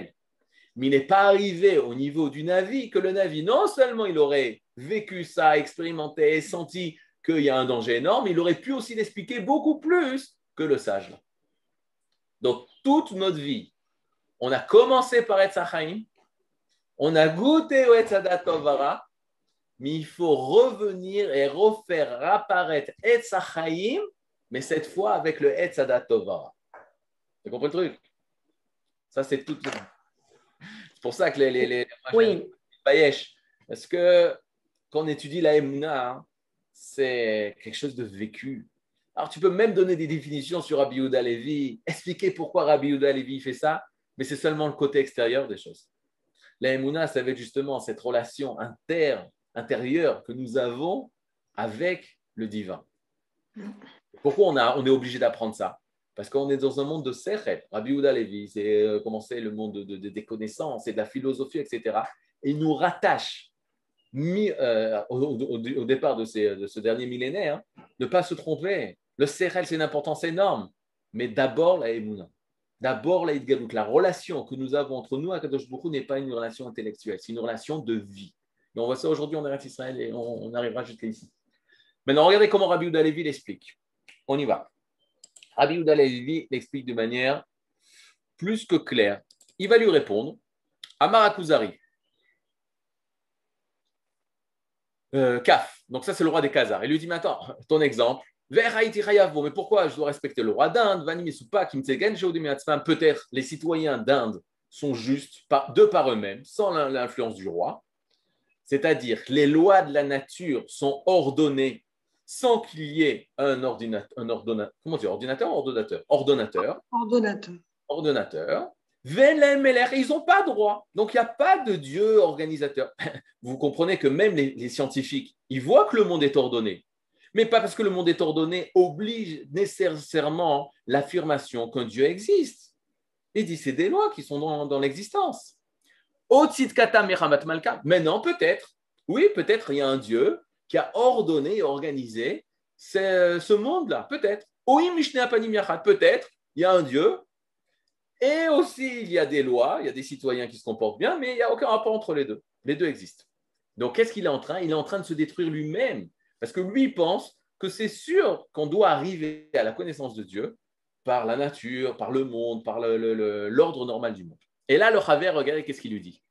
mais il n'est pas arrivé au niveau du Navi que le Navi, non seulement il aurait vécu ça, expérimenté, senti qu'il y a un danger énorme, il aurait pu aussi l'expliquer beaucoup plus que le sage. Donc, toute notre vie, on a commencé par Etzachaim, on a goûté au Etzadat mais il faut revenir et refaire apparaître Etzachaim, mais cette fois avec le Etzadat Tovara. Vous compris le truc? Ça, c'est tout. C'est pour ça que les, les, les, oui. Parce que quand on étudie la Emouna, hein, c'est quelque chose de vécu. Alors, tu peux même donner des définitions sur Rabbi Yehuda Levi, expliquer pourquoi Rabbi Yehuda Levi fait ça, mais c'est seulement le côté extérieur des choses. La Emouna, ça va être justement cette relation inter, intérieure que nous avons avec le divin. Pourquoi on, a, on est obligé d'apprendre ça? Parce qu'on est dans un monde de Sechet. Rabbi Uda Levi, c'est euh, commencé le monde de, des connaissances et de la philosophie, etc. Et il nous rattache euh, au, départ de, ce dernier millénaire, ne pas se tromper. Le Sechel, c'est une importance énorme. Mais d'abord, la Emouna. D'abord, la relation que nous avons entre nous et Kadosh n'est pas une relation intellectuelle, c'est une relation de vie. Mais on voit ça aujourd'hui en Israël et on, arrivera jusqu'à ici. Maintenant, regardez comment Rabbi Uda Levi l'explique. On y va. Rabbi Levi l'explique de manière plus que claire. Il va lui répondre Amarakuzari. Euh, Kaf. Donc ça, c'est le roi des Khazars. Il lui dit, mais attends, ton exemple. Mais pourquoi je dois respecter le roi d'Inde Peut-être les citoyens d'Inde sont justes de par eux-mêmes, sans l'influence du roi. C'est-à-dire que les lois de la nature sont ordonnées sans qu'il y ait un ordinateur, un ordonnateur, comment dire, ordinateur ou ordonnateur Ordonnateur. Ordonnateur. Ordonnateur. Ils n'ont pas droit. Donc, il n'y a pas de Dieu organisateur. Vous comprenez que même les, scientifiques, ils voient que le monde est ordonné. Mais pas parce que le monde est ordonné oblige nécessairement l'affirmation qu'un Dieu existe. Il dit c'est des lois qui sont dans, dans l'existence. Maintenant, peut-être, oui, peut-être il y a un Dieu qui a ordonné et organisé ce, monde-là, peut-être. Peut-être il y a un Dieu et aussi il y a des lois, il y a des citoyens qui se comportent bien, mais il n'y a aucun rapport entre les deux. Les deux existent. Donc qu'est-ce qu'il est en train? Il est en train de se détruire lui-même parce que lui pense que c'est sûr qu'on doit arriver à la connaissance de Dieu par la nature, par le monde, par l'ordre normal du monde. Et là, le Chaver, regardez qu'est-ce qu'il lui dit.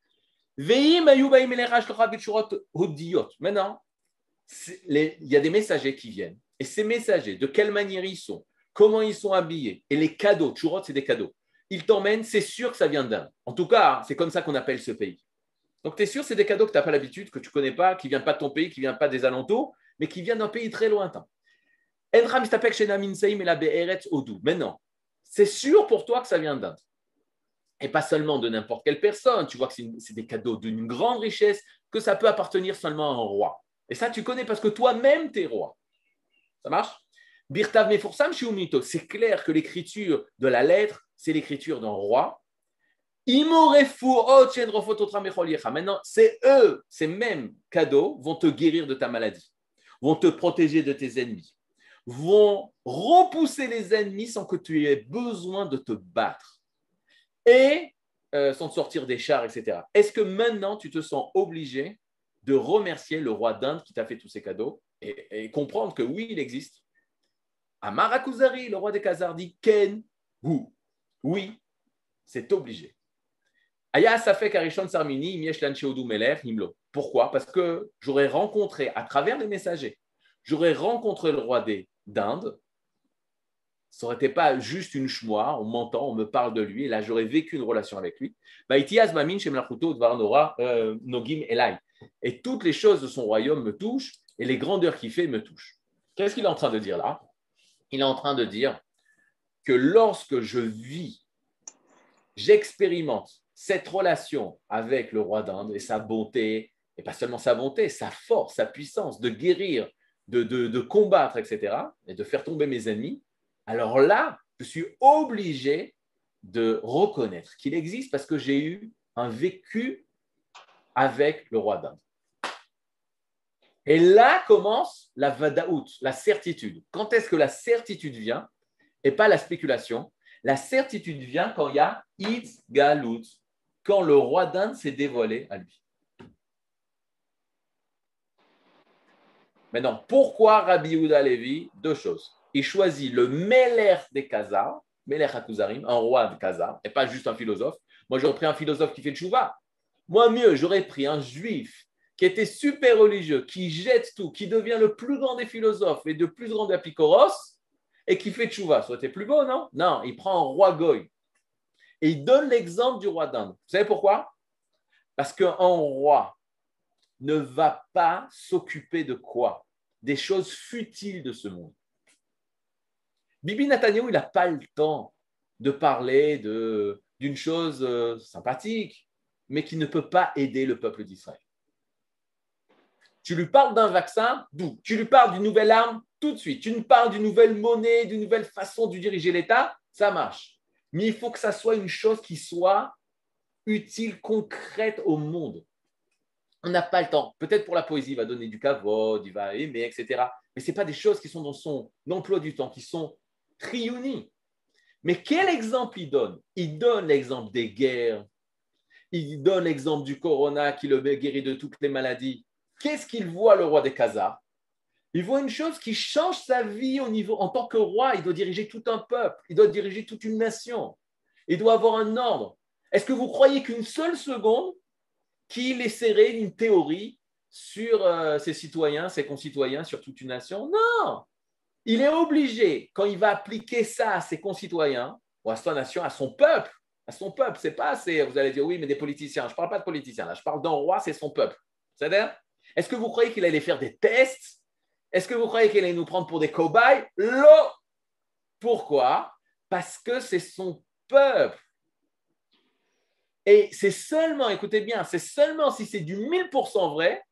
Maintenant, il y a des messagers qui viennent. Et ces messagers, de quelle manière ils sont, comment ils sont habillés, et les cadeaux, churot, c'est des cadeaux. Ils t'emmènent, c'est sûr que ça vient d'Inde. En tout cas, c'est comme ça qu'on appelle ce pays. Donc, tu es sûr, c'est des cadeaux que tu n'as pas l'habitude, que tu ne connais pas, qui ne viennent pas de ton pays, qui ne viennent pas des alentours, mais qui viennent d'un pays très lointain. Maintenant, c'est sûr pour toi que ça vient d'Inde. Et pas seulement de n'importe quelle personne. Tu vois que c'est des cadeaux d'une grande richesse, que ça peut appartenir seulement à un roi. Et ça, tu connais parce que toi-même, tu es roi. Ça marche? Birtav C'est clair que l'écriture de la lettre, c'est l'écriture d'un roi. Maintenant, c'est eux, ces mêmes cadeaux, vont te guérir de ta maladie, vont te protéger de tes ennemis, vont repousser les ennemis sans que tu aies besoin de te battre et euh, sans te sortir des chars, etc. Est-ce que maintenant tu te sens obligé de remercier le roi d'Inde qui t'a fait tous ces cadeaux et, comprendre que oui, il existe? Amarakuzari, le roi des Khazars, dit Ken, ou oui, c'est obligé. Aya Safek Arishon Sarmini, Meler, Himlo. Pourquoi? Parce que j'aurais rencontré, à travers les messagers, j'aurais rencontré le roi d'Inde. Ça n'aurait été pas juste une chmoire, on m'entend, on me parle de lui, et là j'aurais vécu une relation avec lui. Euh, et toutes les choses de son royaume me touchent, et les grandeurs qu'il fait me touchent. Qu'est-ce qu'il est en train de dire là? Il est en train de dire que lorsque je vis, j'expérimente cette relation avec le roi d'Inde et sa bonté, et pas seulement sa bonté, sa force, sa puissance de guérir, de, combattre, etc., et de faire tomber mes ennemis, alors là, je suis obligé de reconnaître qu'il existe parce que j'ai eu un vécu avec le roi d'Inde. Et là commence la vadaout, la certitude. Quand est-ce que la certitude vient? Et pas la spéculation La certitude vient quand il y a it galout, quand le roi d'Inde s'est dévoilé à lui. Maintenant, pourquoi Rabbi Yehuda Levi Deux choses. Il choisit le Meler des Khazars, Meler Hakuzarim, un roi de Khazars, et pas juste un philosophe. Moi, j'aurais pris un philosophe qui fait chouva. Moi, mieux, j'aurais pris un juif qui était super religieux, qui jette tout, qui devient le plus grand des philosophes et de plus grand des apicoros, et qui fait tchouva. Ça aurait été plus beau, non? Non, il prend un roi goy. Et il donne l'exemple du roi d'Inde. Vous savez pourquoi? Parce qu'un roi ne va pas s'occuper de quoi? Des choses futiles de ce monde. Bibi Netanyahu, il n'a pas le temps de parler d'une chose euh, sympathique, mais qui ne peut pas aider le peuple d'Israël. Tu lui parles d'un vaccin, d'où Tu lui parles d'une nouvelle arme, tout de suite. Tu lui parles d'une nouvelle monnaie, d'une nouvelle façon de diriger l'État, ça marche. Mais il faut que ça soit une chose qui soit utile, concrète au monde. On n'a pas le temps. Peut-être pour la poésie, il va donner du cavode, il va aimer, etc. Mais ce pas des choses qui sont dans son emploi du temps, qui sont triunis. Mais quel exemple il donne? Il donne l'exemple des guerres, il donne l'exemple du corona qui le guérit de toutes les maladies. Qu'est-ce qu'il voit, le roi des Khazars? Il voit une chose qui change sa vie au niveau. En tant que roi, il doit diriger tout un peuple, il doit diriger toute une nation, il doit avoir un ordre. Est-ce que vous croyez qu'une seule seconde qu'il essaierait une théorie sur euh, ses citoyens, ses concitoyens, sur toute une nation? Non Il est obligé, quand il va appliquer ça à ses concitoyens, ou à sa nation, à son peuple, à son peuple, c'est pas assez, vous allez dire oui, mais des politiciens. Je ne parle pas de politiciens, là, je parle d'un roi, c'est son peuple. C'est-à-dire, est-ce que vous croyez qu'il allait faire des tests? Est-ce que vous croyez qu'il allait nous prendre pour des cobayes? Non Pourquoi? Parce que c'est son peuple. Et c'est seulement, écoutez bien, c'est seulement si c'est du 1000% vrai,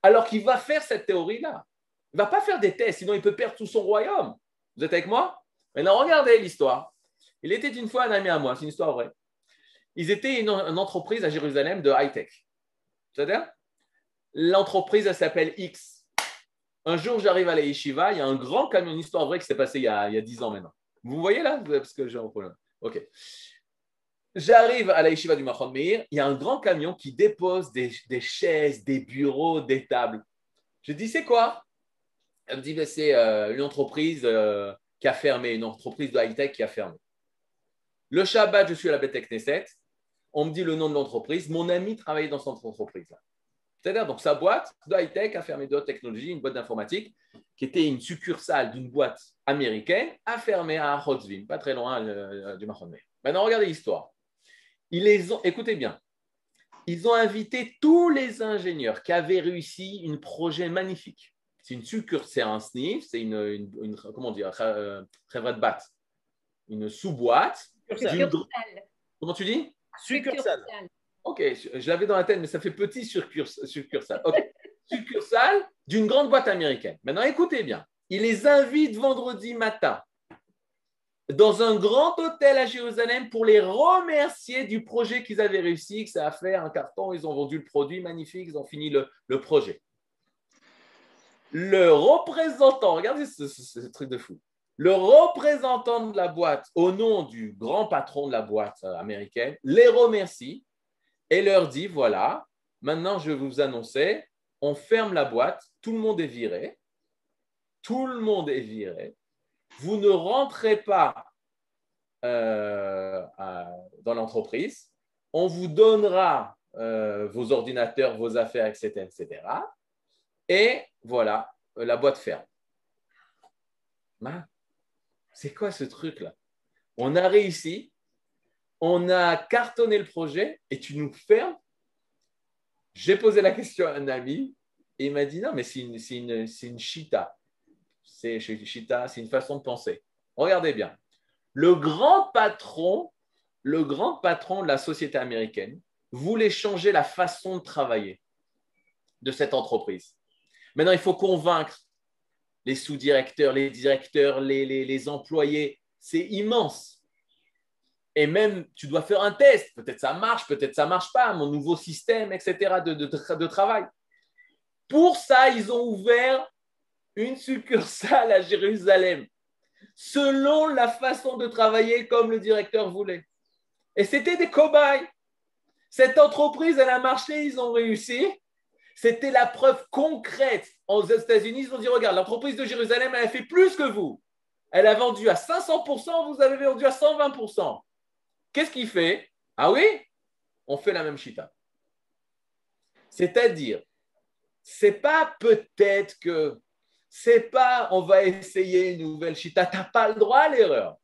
alors qu'il va faire cette théorie-là. Il ne va pas faire des tests, sinon il peut perdre tout son royaume. Vous êtes avec moi? Maintenant, regardez l'histoire. Il était une fois un ami à moi, c'est une histoire vraie. Ils étaient une, entreprise à Jérusalem de high-tech. C'est-à-dire, l'entreprise, elle s'appelle X. Un jour, j'arrive à la yeshiva, il y a un grand camion, une histoire vraie qui s'est passée il y, a, il y a 10 ans maintenant. Vous voyez là? Parce que j'ai un problème. OK. J'arrive à la yeshiva du Machon Meir, il y a un grand camion qui dépose des, chaises, des bureaux, des tables. Je dis, c'est quoi? Elle me dit, c'est euh, une entreprise euh, qui a fermé, une entreprise de high-tech qui a fermé. Le Shabbat, je suis à la Beth Knesset. On me dit le nom de l'entreprise. Mon ami travaillait dans cette entreprise-là. C'est-à-dire, donc, sa boîte de high-tech a fermé de haute technologie, une boîte d'informatique, qui était une succursale d'une boîte américaine, a fermé à Hotzvim, pas très loin euh, du Machon Meir. Maintenant, regardez l'histoire. Ils les ont, écoutez bien, ils ont invité tous les ingénieurs qui avaient réussi un projet magnifique. C'est une succursale, c'est un sniff, c'est une, une, comment dire, euh, bat, une sous-boîte. Comment tu dis? Succursale. Ok, je l'avais dans la tête, mais ça fait petit succursale. Ok, succursale d'une grande boîte américaine. Maintenant, écoutez bien. Ils les invitent vendredi matin dans un grand hôtel à Jérusalem pour les remercier du projet qu'ils avaient réussi, que ça a fait un carton, ils ont vendu le produit magnifique, ils ont fini le, projet. Le représentant, regardez ce, truc de fou, le représentant de la boîte, au nom du grand patron de la boîte euh, américaine, les remercie et leur dit, voilà, maintenant je vais vous annoncer, on ferme la boîte, tout le monde est viré, tout le monde est viré, vous ne rentrez pas euh, dans l'entreprise, on vous donnera euh, vos ordinateurs, vos affaires, etc., etc. Et voilà, la boîte ferme. C'est quoi ce truc-là? On a réussi, on a cartonné le projet et tu nous fermes? J'ai posé la question à un ami et il m'a dit non, mais c'est une, une, une c'est chez Chita, c'est une façon de penser. Regardez bien. Le grand patron, le grand patron de la société américaine voulait changer la façon de travailler de cette entreprise. Maintenant, il faut convaincre les sous-directeurs, les directeurs, les, les, employés. C'est immense. Et même, tu dois faire un test. Peut-être ça marche, peut-être ça marche pas. Mon nouveau système, etc. de, de, de travail. Pour ça, ils ont ouvert une succursale à Jérusalem, selon la façon de travailler comme le directeur voulait. Et c'était des cobayes. Cette entreprise, elle a marché, ils ont réussi. C'était la preuve concrète. Aux États-Unis, ils ont dit, regarde, l'entreprise de Jérusalem, elle a fait plus que vous. Elle a vendu à 500%, vous avez vendu à 120%. Qu'est-ce qu'il fait? Ah oui? On fait la même chita. C'est-à-dire, c'est pas peut-être que c'est pas on va essayer une nouvelle chita. Tu n'as pas le droit à l'erreur.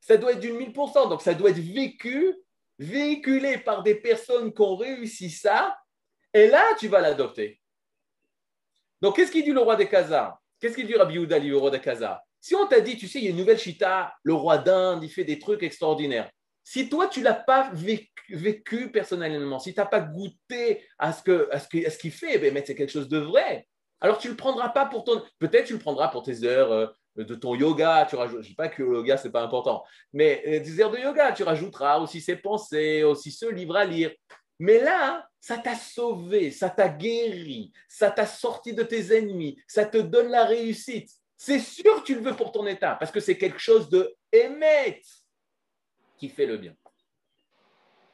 Ça doit être d'une 1000%. Donc, ça doit être vécu, véhiculé par des personnes qui ont réussi ça. Et là, tu vas l'adopter. Donc, qu'est-ce qu'il dit le roi des Khazars? Qu'est-ce qu'il dit Rabbi Oudali, le roi des Khazars? Si on t'a dit, tu sais, il y a une nouvelle chita, le roi d'Inde, il fait des trucs extraordinaires. Si toi, tu ne l'as pas vécu, personnellement, si tu n'as pas goûté à ce qu'il fait, ben, c'est quelque chose de vrai. Alors tu le prendras pas pour ton. Peut-être tu le prendras pour tes heures euh, de ton yoga. Tu rajoutes... Je dis pas que le yoga, ce n'est pas important. Mais euh, des heures de yoga, tu rajouteras aussi ses pensées, aussi ce livre à lire. Mais là, ça t'a sauvé, ça t'a guéri, ça t'a sorti de tes ennemis, ça te donne la réussite. C'est sûr que tu le veux pour ton état, parce que c'est quelque chose de émet qui fait le bien.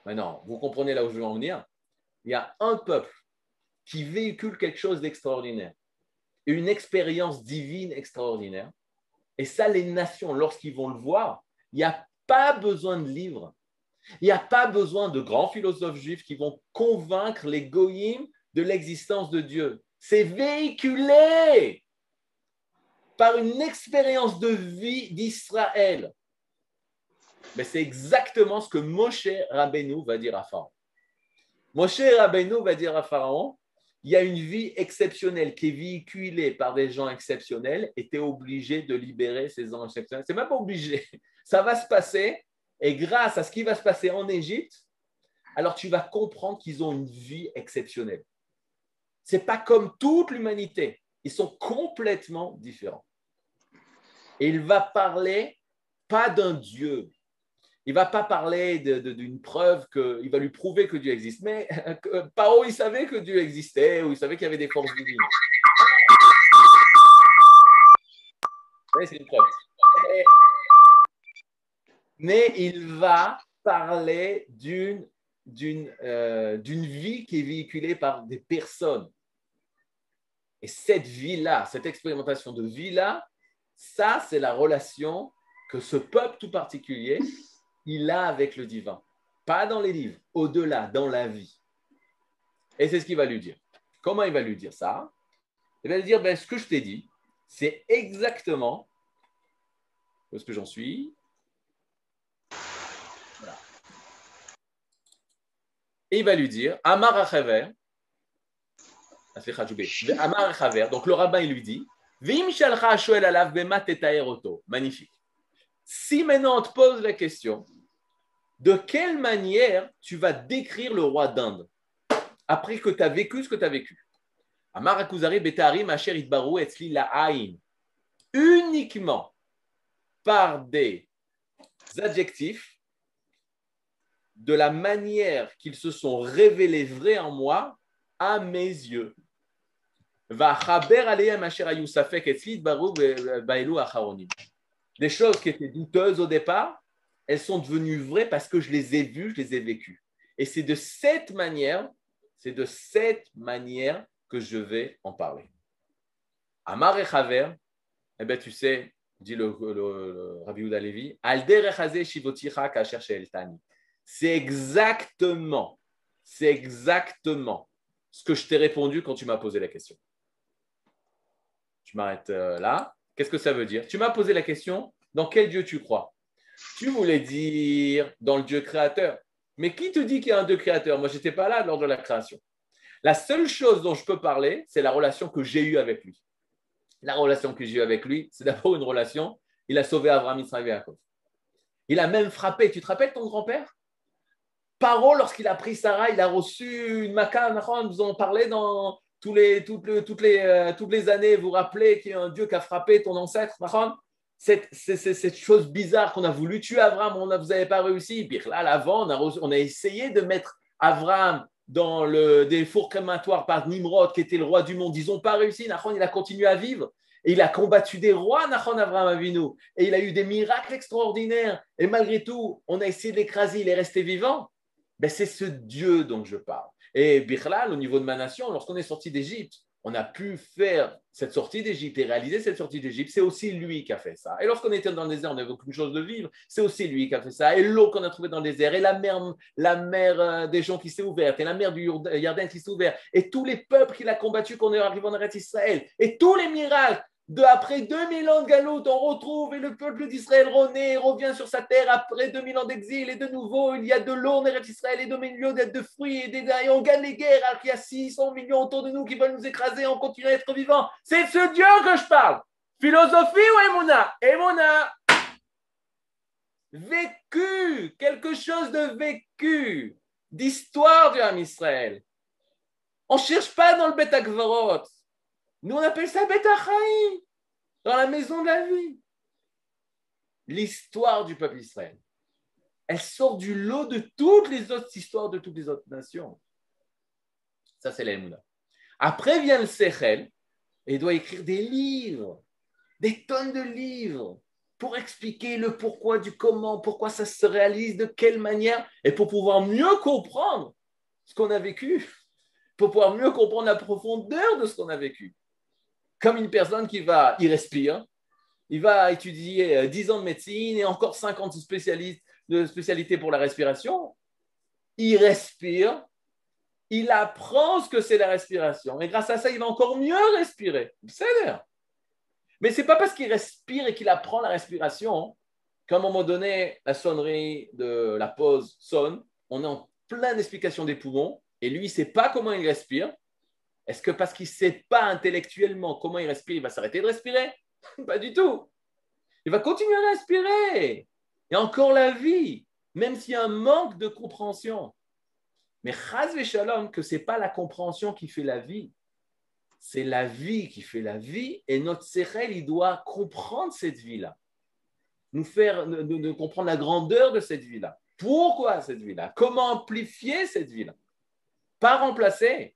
Maintenant, vous comprenez là où je veux en venir Il y a un peuple qui véhicule quelque chose d'extraordinaire une expérience divine extraordinaire. Et ça, les nations, lorsqu'ils vont le voir, il n'y a pas besoin de livres. Il n'y a pas besoin de grands philosophes juifs qui vont convaincre les goyim de l'existence de Dieu. C'est véhiculé par une expérience de vie d'Israël. Mais c'est exactement ce que Moshe Rabbeinu va dire à Pharaon. Moshe Rabbeinu va dire à Pharaon, il y a une vie exceptionnelle qui est véhiculée par des gens exceptionnels et tu es obligé de libérer ces gens exceptionnels. C'est même pas obligé. Ça va se passer et grâce à ce qui va se passer en Égypte, alors tu vas comprendre qu'ils ont une vie exceptionnelle. C'est pas comme toute l'humanité. Ils sont complètement différents. Et il va parler pas d'un Dieu. Il va pas parler d'une preuve que, il va lui prouver que Dieu existe. Mais euh, Paro, il savait que Dieu existait ou il savait qu'il y avait des forces divines. c'est une preuve. Mais il va parler d'une euh, d'une vie qui est véhiculée par des personnes. Et cette vie-là, cette expérimentation de vie-là, ça, c'est la relation que ce peuple tout particulier, il a avec le divin. Pas dans les livres, au-delà, dans la vie. Et c'est ce qu'il va lui dire. Comment il va lui dire ça? Il va lui dire, ben, ce que je t'ai dit, c'est exactement est-ce que j'en suis Et il va lui dire, Amar Achaver, Amar donc le rabbin il lui dit, Magnifique. Si maintenant on te pose la question, de quelle manière tu vas décrire le roi d'Inde après que tu as vécu ce que tu as vécu Uniquement par des adjectifs de la manière qu'ils se sont révélés vrais en moi à mes yeux. Des choses qui étaient douteuses au départ, elles sont devenues vraies parce que je les ai vues, je les ai vécues. Et c'est de cette manière, c'est de cette manière que je vais en parler. Amar et Chaver, eh bien, tu sais, dit le, le, Rabbi Uda Levi, c'est exactement, c'est exactement ce que je t'ai répondu quand tu m'as posé la question. Tu m'arrêtes euh, là. Qu'est-ce que ça veut dire? Tu m'as posé la question, dans quel Dieu tu crois? Tu voulais dire dans le Dieu créateur. Mais qui te dit qu'il y a un Dieu créateur? Moi, je n'étais pas là lors de la création. La seule chose dont je peux parler, c'est la relation que j'ai eue avec lui. La relation que j'ai eue avec lui, c'est d'abord une relation. Il a sauvé Abraham, Israël et. Il a même frappé. Tu te rappelles ton grand-père? Paro, lorsqu'il a pris Sarah, il a reçu une maca. Nous en parlait dans, toutes, les, euh, toutes les années, vous rappelez qu'il y a un Dieu qui a frappé ton ancêtre, cette, cette, chose bizarre qu'on a voulu tuer Abraham, on a, vous n'avez pas réussi. Puis là, avant, on a, on a essayé de mettre Abraham dans le, des fours crématoires par Nimrod, qui était le roi du monde. Ils n'ont pas réussi. Nahon, il a continué à vivre. Et il a combattu des rois, Nahon Abraham Avinu. Et il a eu des miracles extraordinaires. Et malgré tout, on a essayé de l'écraser. Il est resté vivant. Ben, c'est ce Dieu dont je parle. Et Birlal, au niveau de ma nation, lorsqu'on est sorti d'Égypte, on a pu faire cette sortie d'Égypte et réaliser cette sortie d'Égypte. C'est aussi lui qui a fait ça. Et lorsqu'on était dans le désert, on n'avait aucune chose de vivre. C'est aussi lui qui a fait ça. Et l'eau qu'on a trouvée dans le désert, et la mer, la mer euh, des gens qui s'est ouverte, et la mer du Yarden qui s'est ouverte, et tous les peuples qu'il a combattus quand on est arrivé en Israël, et tous les miracles de après 2000 ans de galoute, on retrouve et le peuple d'Israël renaît, revient sur sa terre. Après 2000 ans d'exil et de nouveau il y a de l'eau en Israël et de millions de fruits et, des, et on gagne les guerres. Alors qu'il y a 600 millions autour de nous qui veulent nous écraser, on continue à être vivants. C'est ce Dieu que je parle. Philosophie ou Emouna Emouna Vécu, quelque chose de vécu, d'histoire du Ham Israël. On ne cherche pas dans le Beth nous, on appelle ça Betachaï, dans la maison de la vie. L'histoire du peuple Israël. Elle sort du lot de toutes les autres histoires de toutes les autres nations. Ça, c'est l'Elmouna. Après vient le Sechel, et il doit écrire des livres, des tonnes de livres, pour expliquer le pourquoi du comment, pourquoi ça se réalise, de quelle manière, et pour pouvoir mieux comprendre ce qu'on a vécu, pour pouvoir mieux comprendre la profondeur de ce qu'on a vécu comme une personne qui va, il respire, il va étudier 10 euh, ans de médecine et encore 50 spécialistes de spécialité pour la respiration, il respire, il apprend ce que c'est la respiration. Et grâce à ça, il va encore mieux respirer. C'est Mais ce n'est pas parce qu'il respire et qu'il apprend la respiration qu'à un moment donné, la sonnerie de la pause sonne, on est en pleine explication des poumons, et lui, il ne sait pas comment il respire. Est-ce que parce qu'il ne sait pas intellectuellement comment il respire, il va s'arrêter de respirer? Pas du tout. Il va continuer à respirer. Il y a encore la vie, même s'il y a un manque de compréhension. Mais chas shalom, que ce n'est pas la compréhension qui fait la vie, c'est la vie qui fait la vie, et notre sérel, il doit comprendre cette vie-là, nous faire comprendre la grandeur de cette vie-là. Pourquoi cette vie-là? Comment amplifier cette vie-là? Pas remplacer,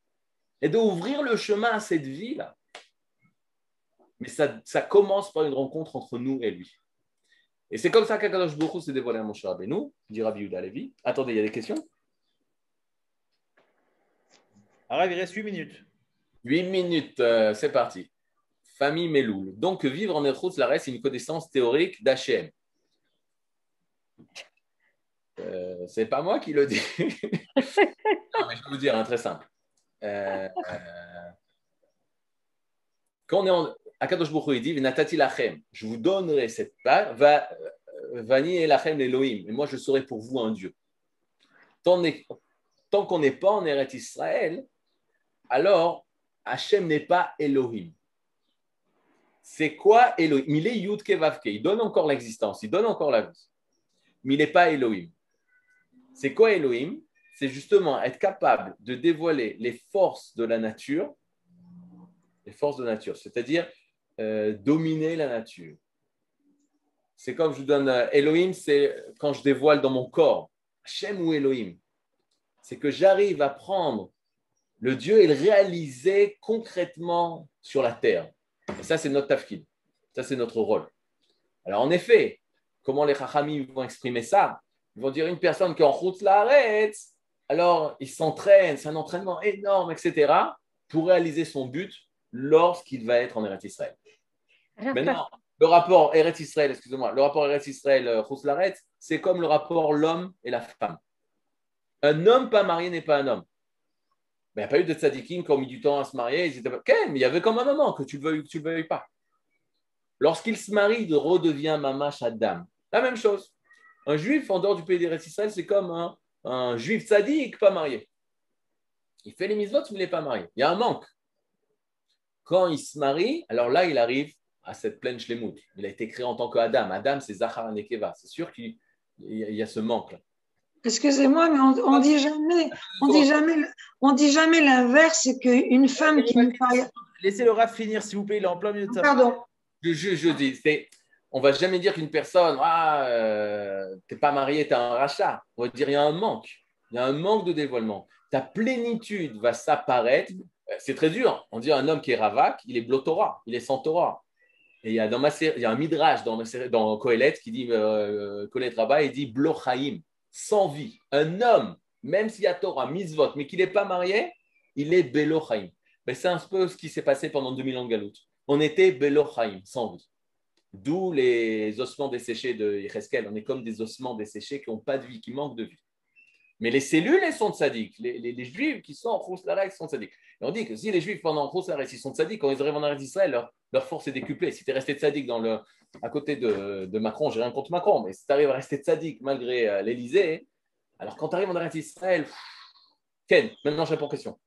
et d'ouvrir le chemin à cette vie-là. Mais ça, commence par une rencontre entre nous et lui. Et c'est comme ça qu'Akadosh Baruch s'est dévoilé à Moshe Rabbeinu, dit Rabbi Yehuda Levi. Attendez, il y a des questions? Alors, il reste 8 minutes. 8 minutes, euh, c'est parti. Famille Meloul. Donc, vivre en Erchutz, la reste, c'est une connaissance théorique d'Hachem. Euh, c'est pas moi qui le dis. non, mais je vais vous dire un très simple. Euh, quand on est en, Akadosh Baruch il dit Natati lachem, je vous donnerai cette part, va, euh, vani et lachem Elohim, et moi je serai pour vous un Dieu. Tant, tant qu'on n'est pas en Eretz Israël, alors Hachem n'est pas Elohim. C'est quoi Elohim? Il est Yud Kevavke, il donne encore l'existence, il donne encore la vie, mais il n'est pas Elohim. C'est quoi Elohim? C'est justement être capable de dévoiler les forces de la nature, les forces de nature, c'est-à-dire euh, dominer la nature. C'est comme je vous donne euh, Elohim, c'est quand je dévoile dans mon corps, Hachem ou Elohim. C'est que j'arrive à prendre le Dieu et le réaliser concrètement sur la terre. Et ça, c'est notre tafkid. Ça, c'est notre rôle. Alors, en effet, comment les Chachamim vont exprimer ça? Ils vont dire une personne qui est en route la arrête, alors il s'entraîne, c'est un entraînement énorme, etc., pour réaliser son but lorsqu'il va être en Eretz Israël. Maintenant, le rapport Eretz Israël, excusez-moi, le rapport Eretz Israël, euh, c'est comme le rapport l'homme et la femme. Un homme pas marié n'est pas un homme. Mais il n'y a pas eu de tzadikim qui ont mis du temps à se marier. Ils étaient pas... mais il y avait comme un moment, que tu le veuilles ou que tu ne le veuilles pas. Lorsqu'il se marie, il redevient mamash Adam. La même chose. Un juif en dehors du pays d'Eretz Israël, c'est comme un, un juif tzadik pas marié. Il fait les mitzvot, mais il n'est pas marié. Il y a un manque. Quand il se marie, alors là, il arrive à cette pleine shlemut. Il a été créé en tant qu'Adam. Adam, c'est Zachar Nekeva. C'est sûr qu'il y a ce manque-là. Excusez-moi, mais on, dit jamais, on dit jamais, on dit jamais l'inverse, c'est qu'une femme qui ne pas. Laissez le raf finir, s'il vous plaît, il est en plein milieu de ça. Pardon. Je, je, je dis, c'est, on va jamais dire qu'une personne, ah, euh, t'es pas marié, tu as un rachat. On va dire, il y a un manque. Il y a un manque de dévoilement. Ta plénitude va s'apparaître. C'est très dur. On dit un homme qui est ravak, il est blotora, il est sans Torah. Il y a, dans ma il y a un midrash dans, dans Kohelet qui dit, euh, Kohelet Rabbah, il dit blochaim, sans vie. Un homme, même s'il y a Torah, misvot, mais qu'il n'est pas marié, il est belochaim. Mais c'est un peu ce qui s'est passé pendant 2000 ans de Galout. On était belochaim, sans vie. D'où les ossements desséchés de Yecheskel. On est comme des ossements desséchés qui n'ont pas de vie, qui manquent de vie. Mais les cellules, elles sont sadiques. Les, les, juifs qui sont en Khouslarex sont sadiques. Et on dit que si les juifs pendant Khouslarex, ils sont sadiques, quand ils arrivent en Eretz Israël, leur, force est décuplée. Si tu es resté sadique dans le, à côté de, de Macron, j'ai rien contre Macron, mais si tu arrives à rester sadique malgré euh, l'Elysée, alors quand tu arrives en Eretz Israël, Ken, maintenant je réponds aux questions.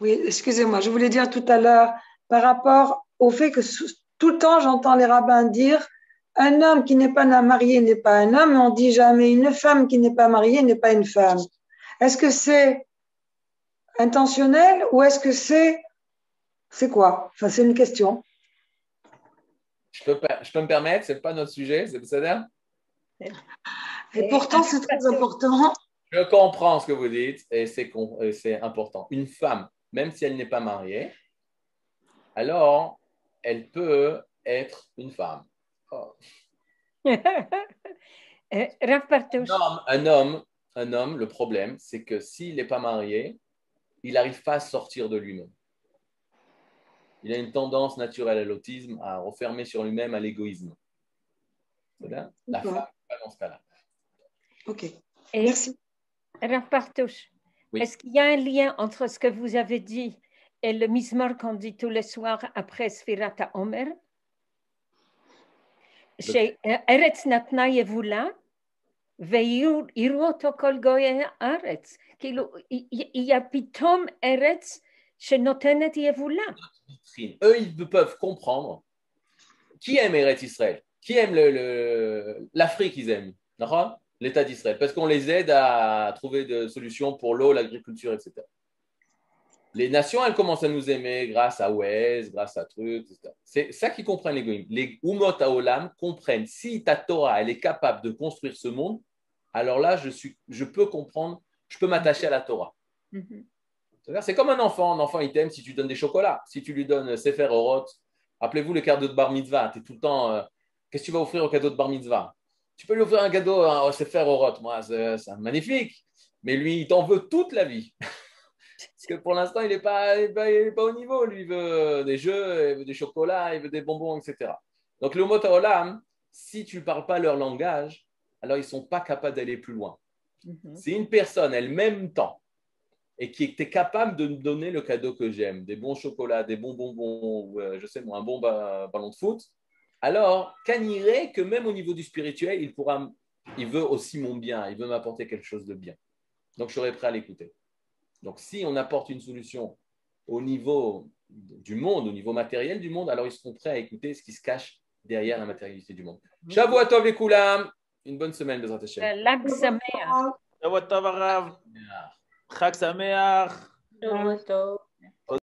Oui, excusez-moi, je voulais dire tout à l'heure par rapport au fait que tout le temps j'entends les rabbins dire un homme qui n'est pas marié n'est pas un homme, et on dit jamais une femme qui n'est pas mariée n'est pas une femme. Est-ce que c'est intentionnel ou est-ce que c'est c'est quoi? Enfin, c'est une question. Je peux, je peux me permettre, c'est pas notre sujet, c'est ça Et pourtant, c'est très important. Je comprends ce que vous dites et c'est important. Une femme, même si elle n'est pas mariée, alors elle peut être une femme. Oh. un, homme, un, homme, le problème, c'est que s'il n'est pas marié, il n'arrive pas à sortir de lui-même. Il a une tendance naturelle à l'autisme, à refermer sur lui-même, à l'égoïsme. La femme, pas dans ce cas-là. Ok. Et Merci. Rav Partouche, Oui. est-ce qu'il y a un lien entre ce que vous avez dit et le mismar qu'on dit tous les soirs après Sfirata Omer chez Eretz Natna Yevula ויראו אותו כל גויי הארץ. כאילו, il y a פתאום ארץ שנותנת יבולה. vitrine. Eux, ils peuvent comprendre qui aime Eretz Israël, qui aime le- le- l'Afrique, ils aiment, d'accord l'État d'Israël, parce qu'on les aide à trouver des solutions pour l'eau, l'agriculture, etc. Les nations, elles commencent à nous aimer grâce à Wes, grâce à trucs, etc. C'est ça qu'ils comprennent les goïms. Les Umot Haolam comprennent si ta Torah, elle est capable de construire ce monde, alors là, je, suis, je peux comprendre, je peux m'attacher à la Torah. C'est-à-dire, C'est comme un enfant. Un enfant, il t'aime si tu donnes des chocolats. Si tu lui donnes Sefer Orot, rappelez-vous le cadeau de bar mitzvah. Tu es tout le temps. euh, Qu'est-ce que tu vas offrir au cadeau de bar mitzvah? Tu peux lui offrir un cadeau à Sefer Orot. Moi, c'est magnifique. Mais lui, il t'en veut toute la vie. Que pour l'instant, il n'est pas, pas, pas au niveau. Lui, il veut des jeux, il veut des chocolats, il veut des bonbons, etc. Donc, le mot Olam, si tu ne parles pas leur langage, alors ils ne sont pas capables d'aller plus loin. Si une personne, elle m'aime tant, et qui était capable de me donner le cadeau que j'aime, des bons chocolats, des bons bonbons, ou, euh, je sais moi, un bon ba- ballon de foot, alors irait que même au niveau du spirituel, il pourra, il veut aussi mon bien, il veut m'apporter quelque chose de bien. Donc je serai prêt à l'écouter. Donc si on apporte une solution au niveau du monde, au niveau matériel du monde, alors ils seront prêts à écouter ce qui se cache derrière la matérialité du monde. Shavua Tov les Koulam. Une bonne semaine, Bezrat Hashem. Euh, Chag